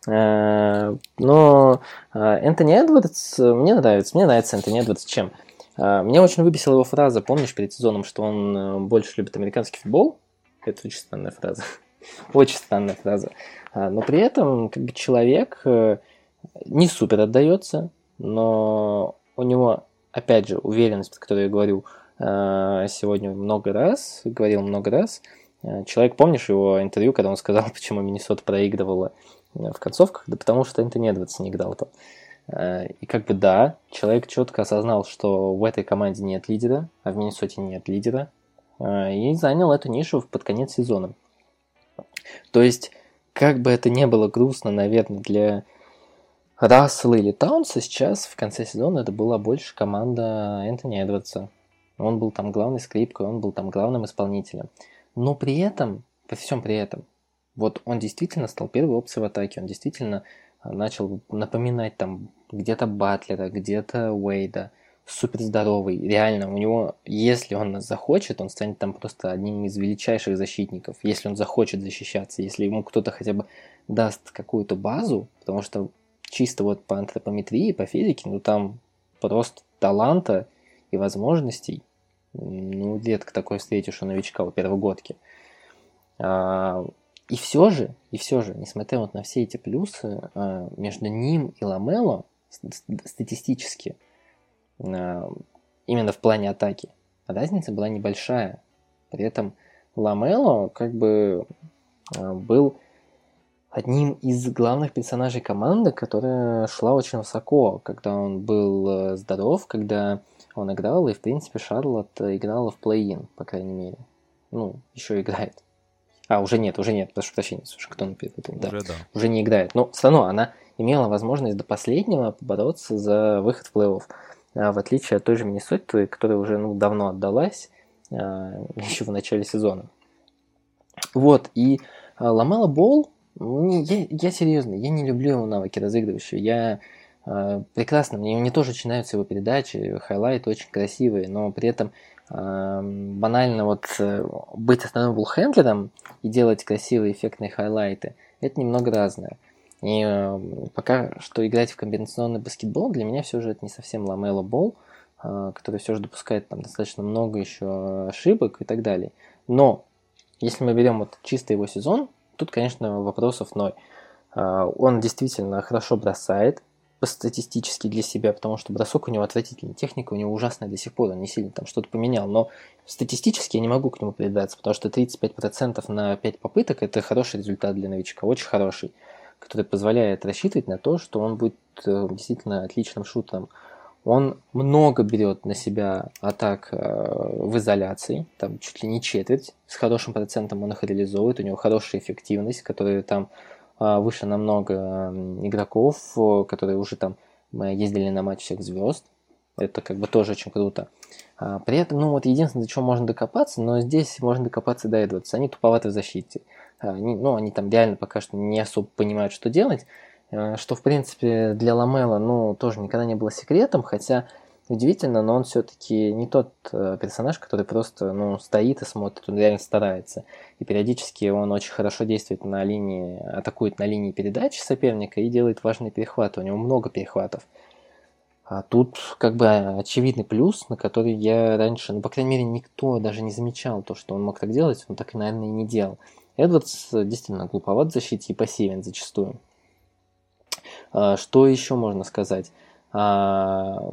Э, но э, Энтони Эдвардс мне нравится. Мне нравится Энтони Эдвардс чем? Э, мне очень выбесила его фраза, помнишь, перед сезоном, что он больше любит американский футбол? Это очень странная фраза. (laughs) Очень странная фраза. Но при этом как бы, человек не супер отдается, но у него опять же, уверенность, про которую я говорю э, сегодня много раз, говорил много раз. Э, человек, помнишь его интервью, когда он сказал, (laughs) почему Миннесота проигрывала э, в концовках? Да потому что Энтони Эдвардс не играл там. И как бы да, человек четко осознал, что в этой команде нет лидера, а в Миннесоте нет лидера, и занял эту нишу под конец сезона. То есть, как бы это не было грустно, наверное, для Рассел или Таунса сейчас в конце сезона это была больше команда Энтони Эдвардса. Он был там главной скрипкой, он был там главным исполнителем. Но при этом, при всем при этом, вот он действительно стал первой опцией в атаке, он действительно а, начал напоминать там где-то Батлера, где-то Уэйда, супер здоровый, реально, у него, если он захочет, он станет там просто одним из величайших защитников, если он захочет защищаться, если ему кто-то хотя бы даст какую-то базу, потому что чисто вот по антропометрии, по физике, ну там просто таланта и возможностей, ну, редко такое встретишь у новичка у первогодки. А, и все же, и все же, несмотря вот на все эти плюсы, а, между ним и Ламело статистически, а, именно в плане атаки, разница была небольшая. При этом Ламело как бы а, был одним из главных персонажей команды, которая шла очень высоко, когда он был э, здоров, когда он играл, и, в принципе, Шарлотт играла в плей-ин, по крайней мере. Ну, еще играет. А, уже нет, уже нет, прошу прощения, слушай, кто написал? Да, уже, да. уже не играет. Но все равно она имела возможность до последнего побороться за выход в плей-офф. А в отличие от той же Миннесоты, которая уже ну, давно отдалась, а, (laughs) еще в начале сезона. Вот, и а, Ламела Болл, не, я, я серьезно, я не люблю его навыки разыгрывающие. Я э, прекрасно, мне, мне тоже очень нравятся его передачи, хайлайты очень красивые, но при этом э, банально вот э, быть основным буллхендлером и делать красивые эффектные хайлайты, это немного разное. И э, пока что играть в комбинационный баскетбол для меня все же это не совсем ламело бол, э, который все же допускает там достаточно много еще ошибок и так далее. Но если мы берем вот чисто его сезон, Тут, конечно, вопросов ноль. Он действительно хорошо бросает, статистически для себя, потому что бросок у него отвратительный, техника у него ужасная до сих пор, он не сильно там что-то поменял, но статистически я не могу к нему придраться, потому что 35% на 5 попыток – это хороший результат для новичка, очень хороший, который позволяет рассчитывать на то, что он будет э, действительно отличным шутером. Он много берет на себя атак э, в изоляции, там чуть ли не четверть, с хорошим процентом он их реализовывает, у него хорошая эффективность, которая там выше намного игроков, которые уже там ездили на матч всех звезд. Это как бы тоже очень круто. А, при этом, ну вот единственное, до чего можно докопаться, но здесь можно докопаться до Эдвардса. Они туповаты в защите. Они, ну, они там реально пока что не особо понимают, что делать. Э, что, в принципе, для Ламела, ну, тоже никогда не было секретом, хотя удивительно, но он все-таки не тот э, персонаж, который просто, ну, стоит и смотрит, он реально старается. И периодически он очень хорошо действует на линии, атакует на линии передачи соперника и делает важные перехваты. У него много перехватов. А тут как бы очевидный плюс, на который я раньше, ну, по крайней мере, никто даже не замечал то, что он мог так делать, он так, наверное, и не делал. Эдвардс действительно глуповат в защите и пассивен зачастую. А, что еще можно сказать? А,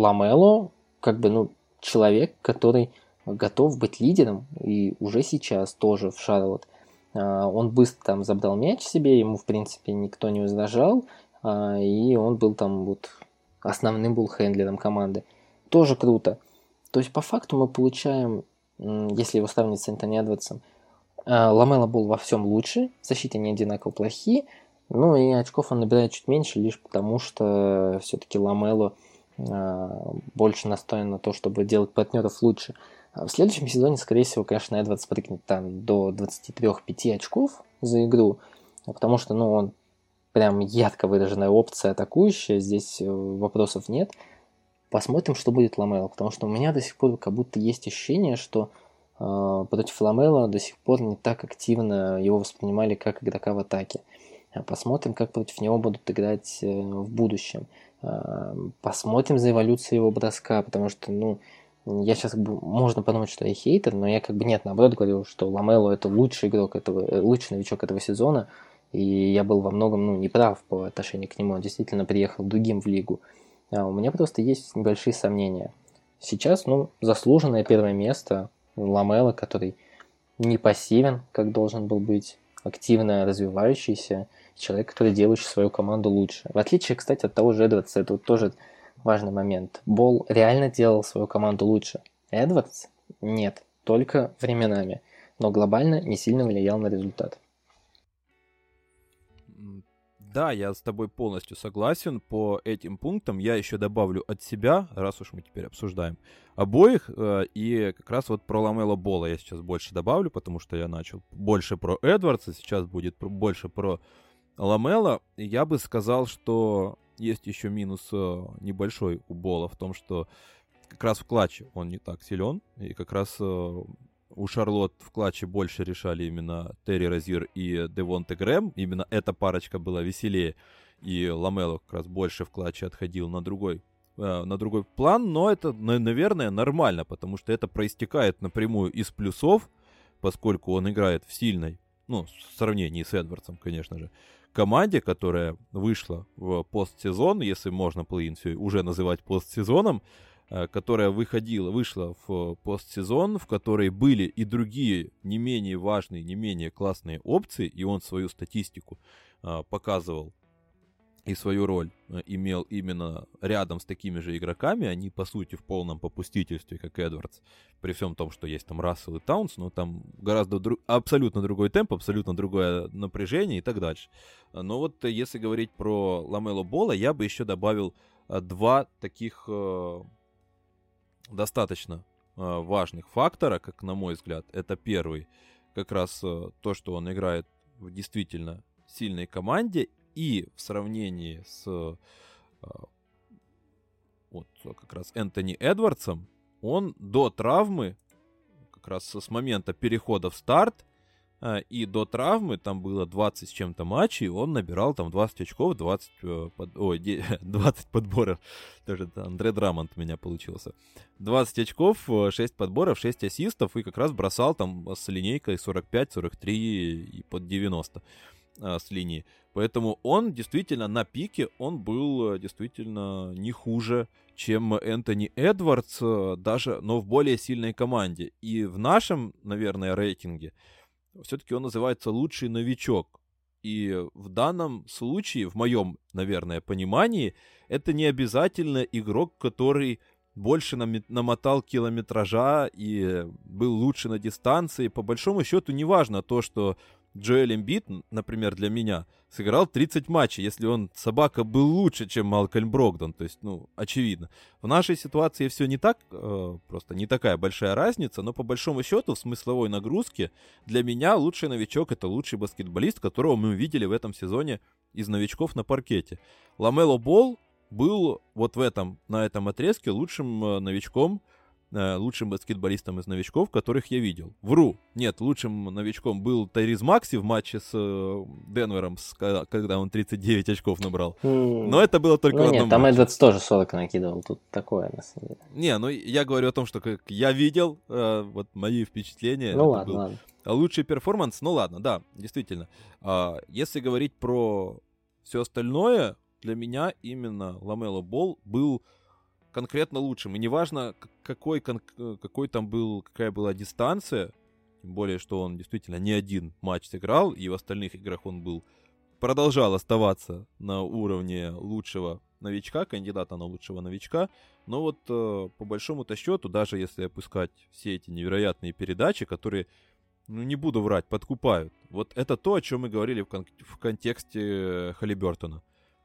Ламело, как бы, ну, человек, который готов быть лидером, и уже сейчас тоже в Шарлот. А, он быстро там забрал мяч себе, ему, в принципе, никто не возражал, и он был там вот основным был хендлером команды. Тоже круто. То есть, по факту мы получаем, если его сравнить с Энтони Эдвардсом, Ламела был во всем лучше, в защите они одинаково плохие, ну и очков он набирает чуть меньше, лишь потому что все-таки Ламело а, больше настроен на то, чтобы делать партнеров лучше. А в следующем сезоне, скорее всего, конечно, Эдвард спрыгнет там до 23-5 очков за игру, потому что, ну, он прям ярко выраженная опция атакующая, здесь э, вопросов нет. Посмотрим, что будет Ламело, потому что у меня до сих пор как будто есть ощущение, что э, против Ламела до сих пор не так активно его воспринимали как игрока в атаке. Посмотрим, как против него будут играть э, в будущем. Э, посмотрим за эволюцией его броска, потому что, ну, я сейчас можно подумать, что я хейтер, но я как бы нет, наоборот говорю, что Ламело это лучший игрок этого, э, лучший новичок этого сезона, и я был во многом, ну, неправ по отношению к нему, он действительно приехал другим в лигу. А у меня просто есть небольшие сомнения. Сейчас, ну, заслуженное первое место Ламела, который не пассивен, как должен был быть, активно развивающийся, человек, который делающий свою команду лучше. В отличие, кстати, от того же Эдвардса, это вот тоже важный момент. Бол реально делал свою команду лучше. Эдвардс? Нет, только временами. Но глобально не сильно влиял на результат. Да, я с тобой полностью согласен по этим пунктам. Я еще добавлю от себя, раз уж мы теперь обсуждаем обоих, э, и как раз вот про Ламела Бола я сейчас больше добавлю, потому что я начал больше про Эдвардса, сейчас будет больше про Ламела. Я бы сказал, что есть еще минус э, небольшой у Бола в том, что как раз в клатче он не так силен, и как раз э, у Шарлот в клатче больше решали именно Терри Розир и Девонте Грэм. Именно эта парочка была веселее. И Ламело как раз больше в клатче отходил на другой, э, на другой план. Но это, наверное, нормально, потому что это проистекает напрямую из плюсов, поскольку он играет в сильной, ну, в сравнении с Эдвардсом, конечно же, команде, которая вышла в постсезон, если можно плей уже называть постсезоном, которая выходила, вышла в постсезон, в которой были и другие не менее важные, не менее классные опции, и он свою статистику э, показывал и свою роль э, имел именно рядом с такими же игроками, они по сути в полном попустительстве, как Эдвардс, при всем том, что есть там Рассел и Таунс, но там гораздо дру... абсолютно другой темп, абсолютно другое напряжение и так дальше. Но вот если говорить про Ламело Бола, я бы еще добавил два таких достаточно э, важных фактора, как на мой взгляд. Это первый, как раз э, то, что он играет в действительно сильной команде и в сравнении с э, вот как раз Энтони Эдвардсом, он до травмы, как раз с момента перехода в старт, а, и до травмы там было 20 с чем-то матчей, он набирал там 20 очков, 20, э, под, ой, 20 (laughs) подборов. Даже Андре Драмонт у меня получился. 20 очков, 6 э, подборов, 6 ассистов, и как раз бросал там с линейкой 45, 43 и под 90 а, с линии. Поэтому он действительно на пике, он был э, действительно не хуже, чем Энтони Эдвардс, даже, но в более сильной команде. И в нашем, наверное, рейтинге все-таки он называется лучший новичок. И в данном случае, в моем, наверное, понимании, это не обязательно игрок, который больше намотал километража и был лучше на дистанции. По большому счету, не важно то, что Джоэль Эмбит, например, для меня, сыграл 30 матчей, если он, собака, был лучше, чем Малкольм Брогдон. То есть, ну, очевидно. В нашей ситуации все не так, э, просто не такая большая разница, но по большому счету в смысловой нагрузке для меня лучший новичок — это лучший баскетболист, которого мы увидели в этом сезоне из новичков на паркете. Ламело Бол был вот в этом, на этом отрезке лучшим э, новичком, лучшим баскетболистом из новичков, которых я видел. Вру. Нет, лучшим новичком был Тайриз Макси в матче с э, Денвером, с, когда он 39 очков набрал. Но это было только ну, в одном нет, там матче. Эдвардс тоже 40 накидывал. Тут такое, на самом деле. Не, ну я говорю о том, что как я видел, э, вот мои впечатления. Ну ладно, был ладно. Лучший перформанс, ну ладно, да, действительно. А, если говорить про все остальное, для меня именно Ламело Бол был конкретно лучшим. И неважно, какой, какой там был, какая была дистанция, тем более, что он действительно не один матч сыграл, и в остальных играх он был продолжал оставаться на уровне лучшего новичка, кандидата на лучшего новичка. Но вот э, по большому-то счету, даже если опускать все эти невероятные передачи, которые, ну не буду врать, подкупают. Вот это то, о чем мы говорили в, кон- в контексте Халибертона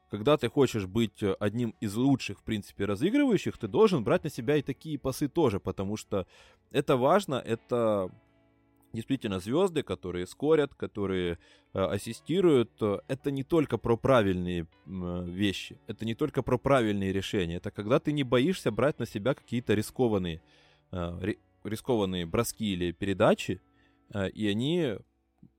когда ты хочешь быть э, одним из лучших, в принципе, разыгрывающих, ты должен брать на себя и такие пасы тоже, потому что это важно, это действительно звезды, которые скорят, которые э, ассистируют. Это не только про правильные э, вещи, это не только про правильные решения, это когда ты не боишься брать на себя какие-то рискованные, э, рискованные броски или передачи, э, и они,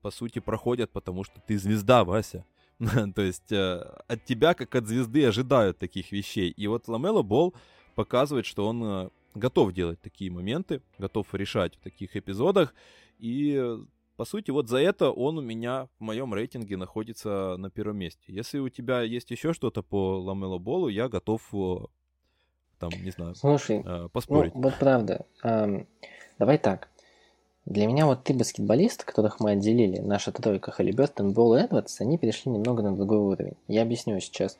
по сути, проходят, потому что ты звезда, Вася. (laughs) То есть э, от тебя, как от звезды, ожидают таких вещей. И вот Ламело Бол показывает, что он э, готов делать такие моменты, готов решать в таких эпизодах. И, по сути, вот за это он у меня в моем рейтинге находится на первом месте. Если у тебя есть еще что-то по Ламело Болу, я готов э, там, не знаю, Слушай, поспорить. Ну, вот правда. Эм, давай так. Для меня вот ты баскетболист, которых мы отделили, наша тройка Халибертон, Болл и Эдвардс, они перешли немного на другой уровень. Я объясню сейчас.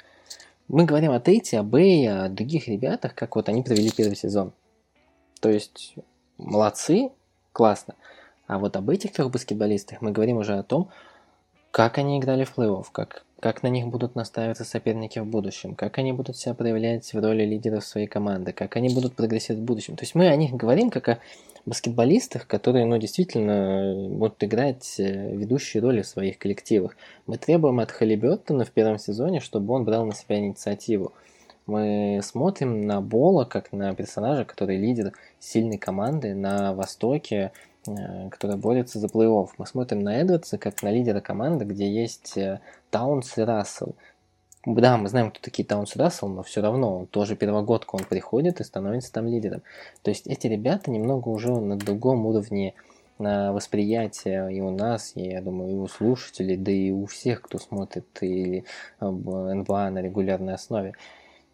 Мы говорим о Тейте, о Бэе, о других ребятах, как вот они провели первый сезон. То есть, молодцы, классно. А вот об этих трех баскетболистах мы говорим уже о том, как они играли в плей-офф, как, как на них будут настаиваться соперники в будущем, как они будут себя проявлять в роли лидеров своей команды, как они будут прогрессировать в будущем. То есть мы о них говорим как о баскетболистах, которые, ну, действительно будут играть э, ведущие роли в своих коллективах. Мы требуем от Халибертона в первом сезоне, чтобы он брал на себя инициативу. Мы смотрим на Бола как на персонажа, который лидер сильной команды на Востоке, э, которая борется за плей-офф. Мы смотрим на Эдвардса как на лидера команды, где есть э, Таунс и Рассел. Да, мы знаем, кто такие Таунс и Рассел, но все равно, он тоже первогодка, он приходит и становится там лидером. То есть эти ребята немного уже на другом уровне на восприятие и у нас, и, я думаю, и у слушателей, да и у всех, кто смотрит и НБА на регулярной основе.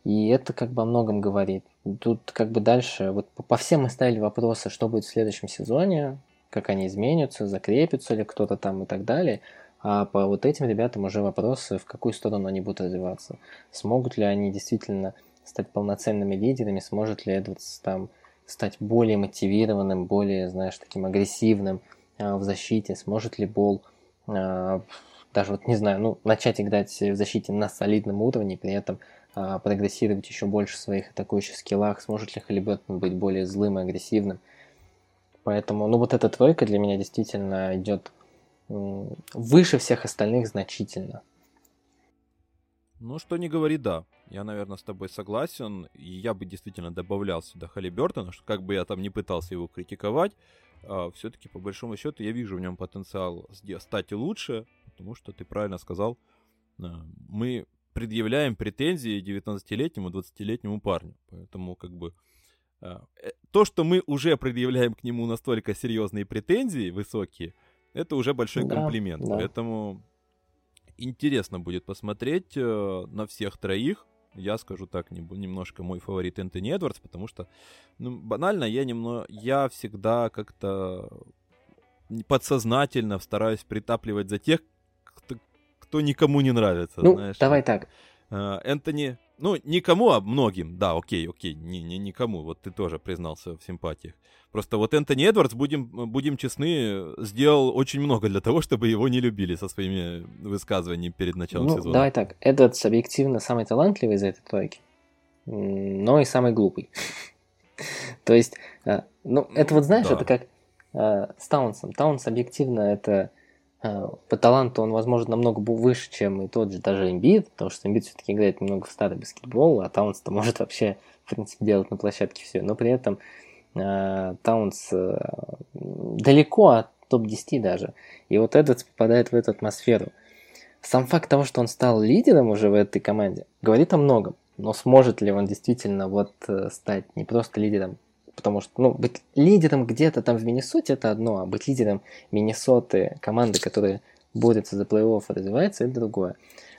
И это как бы о многом говорит. Тут как бы дальше, вот по всем мы ставили вопросы, что будет в следующем сезоне, как они изменятся, закрепятся ли кто-то там и так далее – а по вот этим ребятам уже вопросы, в какую сторону они будут развиваться. Смогут ли они действительно стать полноценными лидерами, сможет ли Эдвардс там стать более мотивированным, более, знаешь, таким агрессивным а, в защите, сможет ли Бол а, даже вот не знаю, ну, начать играть в защите на солидном уровне, при этом а, прогрессировать еще больше в своих атакующих скиллах, сможет ли Халибертон быть более злым и агрессивным. Поэтому, ну, вот эта тройка для меня действительно идет выше всех остальных значительно. Ну, что не говори, да. Я, наверное, с тобой согласен. Я бы действительно добавлял сюда Халли Бертона, что как бы я там не пытался его критиковать, а, все-таки, по большому счету, я вижу в нем потенциал стать лучше, потому что ты правильно сказал, а, мы предъявляем претензии 19-летнему, 20-летнему парню. Поэтому, как бы, а, э, то, что мы уже предъявляем к нему настолько серьезные претензии, высокие, это уже большой да, комплимент. Да. Поэтому интересно будет посмотреть э, на всех троих. Я скажу так, не, немножко мой фаворит Энтони Эдвардс, потому что, ну, банально, я немного, я всегда как-то подсознательно стараюсь притапливать за тех, кто, никому не нравится. Ну, знаешь. давай так. Э, Энтони, Ну, никому, а многим. Да, окей, окей, не, не никому. Вот ты тоже признался в симпатиях. Просто вот Энтони Эдвардс, будем, будем честны, сделал очень много для того, чтобы его не любили со своими высказываниями перед началом ну, сезона. давай так, Эдвардс объективно самый талантливый из этой тройки, но и самый глупый. (laughs) То есть, э, ну, это вот знаешь, это как э, с Таунсом. Таунс объективно это по таланту он, возможно, намного выше, чем и тот же даже Эмбит, потому что Эмбит все-таки играет немного в старый баскетбол, а Таунс-то может вообще, в принципе, делать на площадке все. Но при этом Таунс далеко от топ-10 даже. И вот этот попадает в эту атмосферу. Сам факт того, что он стал лидером уже в этой команде, говорит о многом. Но сможет ли он действительно вот э, стать не просто лидером, потому что, ну, быть лидером где-то там в Миннесоте это одно, а быть лидером Миннесоты, команды, которая борется за плей-офф и развивается, это другое.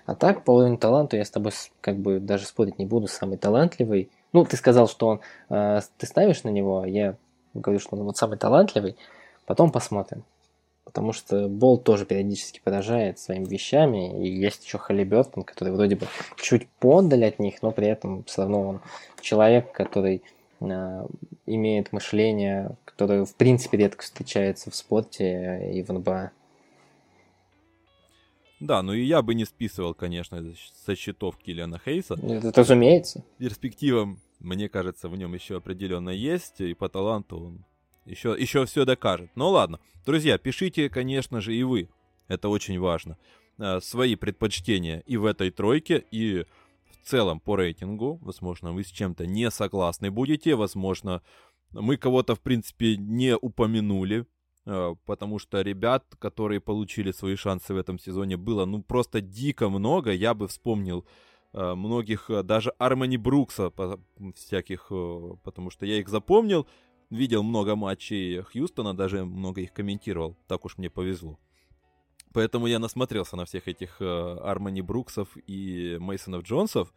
А так, по уровню таланту я с тобой как бы даже спорить не буду, самый талантливый. Ну, ты сказал, что он, э, ты ставишь на него, я говорю, что он вот самый талантливый. Потом посмотрим потому что Бол тоже периодически поражает своими вещами, и есть еще Халибертон, который вроде бы чуть подаль от них, но при этом все равно он человек, который имеет мышление, которое в принципе редко встречается в спорте и в НБА. Да, ну и я бы не списывал, конечно, со счетов Киллиана Хейса. Это разумеется. Перспективам, мне кажется, в нем еще определенно есть, и по таланту он еще, еще все докажет. Ну ладно. Друзья, пишите, конечно же, и вы. Это очень важно. Э, свои предпочтения и в этой тройке, и целом по рейтингу. Возможно, вы с чем-то не согласны будете. Возможно, мы кого-то, в принципе, не упомянули. Э, потому что ребят, которые получили свои шансы в этом сезоне, было ну просто дико много. Я бы вспомнил э, многих, даже Армани Брукса всяких, потому что я их запомнил видел много матчей Хьюстона, даже много их комментировал. Так уж мне повезло. Поэтому я насмотрелся на всех этих э, Армани Бруксов и Мейсонов Джонсов.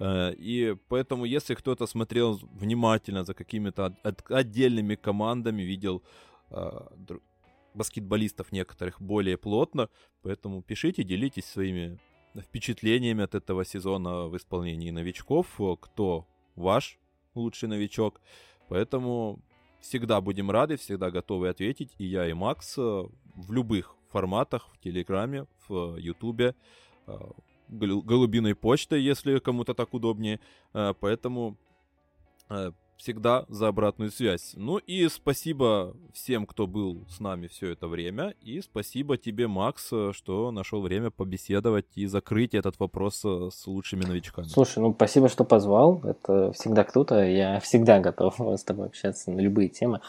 Э, и поэтому, если кто-то смотрел внимательно за какими-то от, отдельными командами, видел э, баскетболистов некоторых более плотно, поэтому пишите, делитесь своими впечатлениями от этого сезона в исполнении новичков, кто ваш лучший новичок. Поэтому Всегда будем рады, всегда готовы ответить. И я, и Макс в любых форматах, в Телеграме, в Ютубе, э, голубиной почтой, если кому-то так удобнее. Э, поэтому всегда за обратную связь. Ну и спасибо всем, кто был с нами все это время. И спасибо тебе, Макс, что нашел время побеседовать и закрыть этот вопрос э, с лучшими новичками. Слушай, ну спасибо, что позвал. Это всегда круто. Я всегда готов (laughs) с тобой общаться на любые темы.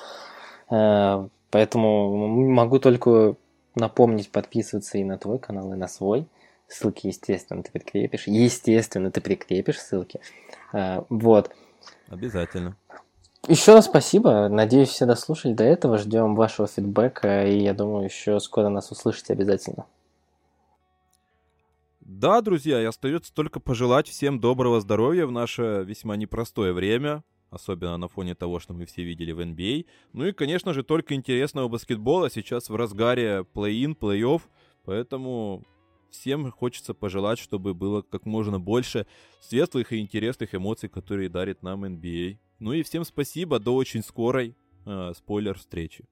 Э, поэтому могу только напомнить подписываться и на твой канал, и на свой. Ссылки, естественно, ты прикрепишь. Естественно, ты прикрепишь ссылки. Э, вот. Обязательно. Еще раз спасибо. Надеюсь, все дослушали до этого. Ждем вашего фидбэка. И я думаю, еще скоро нас услышите обязательно. Да, друзья, и остается только пожелать всем доброго здоровья в наше весьма непростое время, особенно на фоне того, что мы все видели в NBA. Ну и, конечно же, только интересного баскетбола сейчас в разгаре плей-ин, плей-офф, поэтому всем хочется пожелать, чтобы было как можно больше светлых и интересных эмоций, которые дарит нам NBA. Ну и всем спасибо, до очень скорой э, спойлер встречи.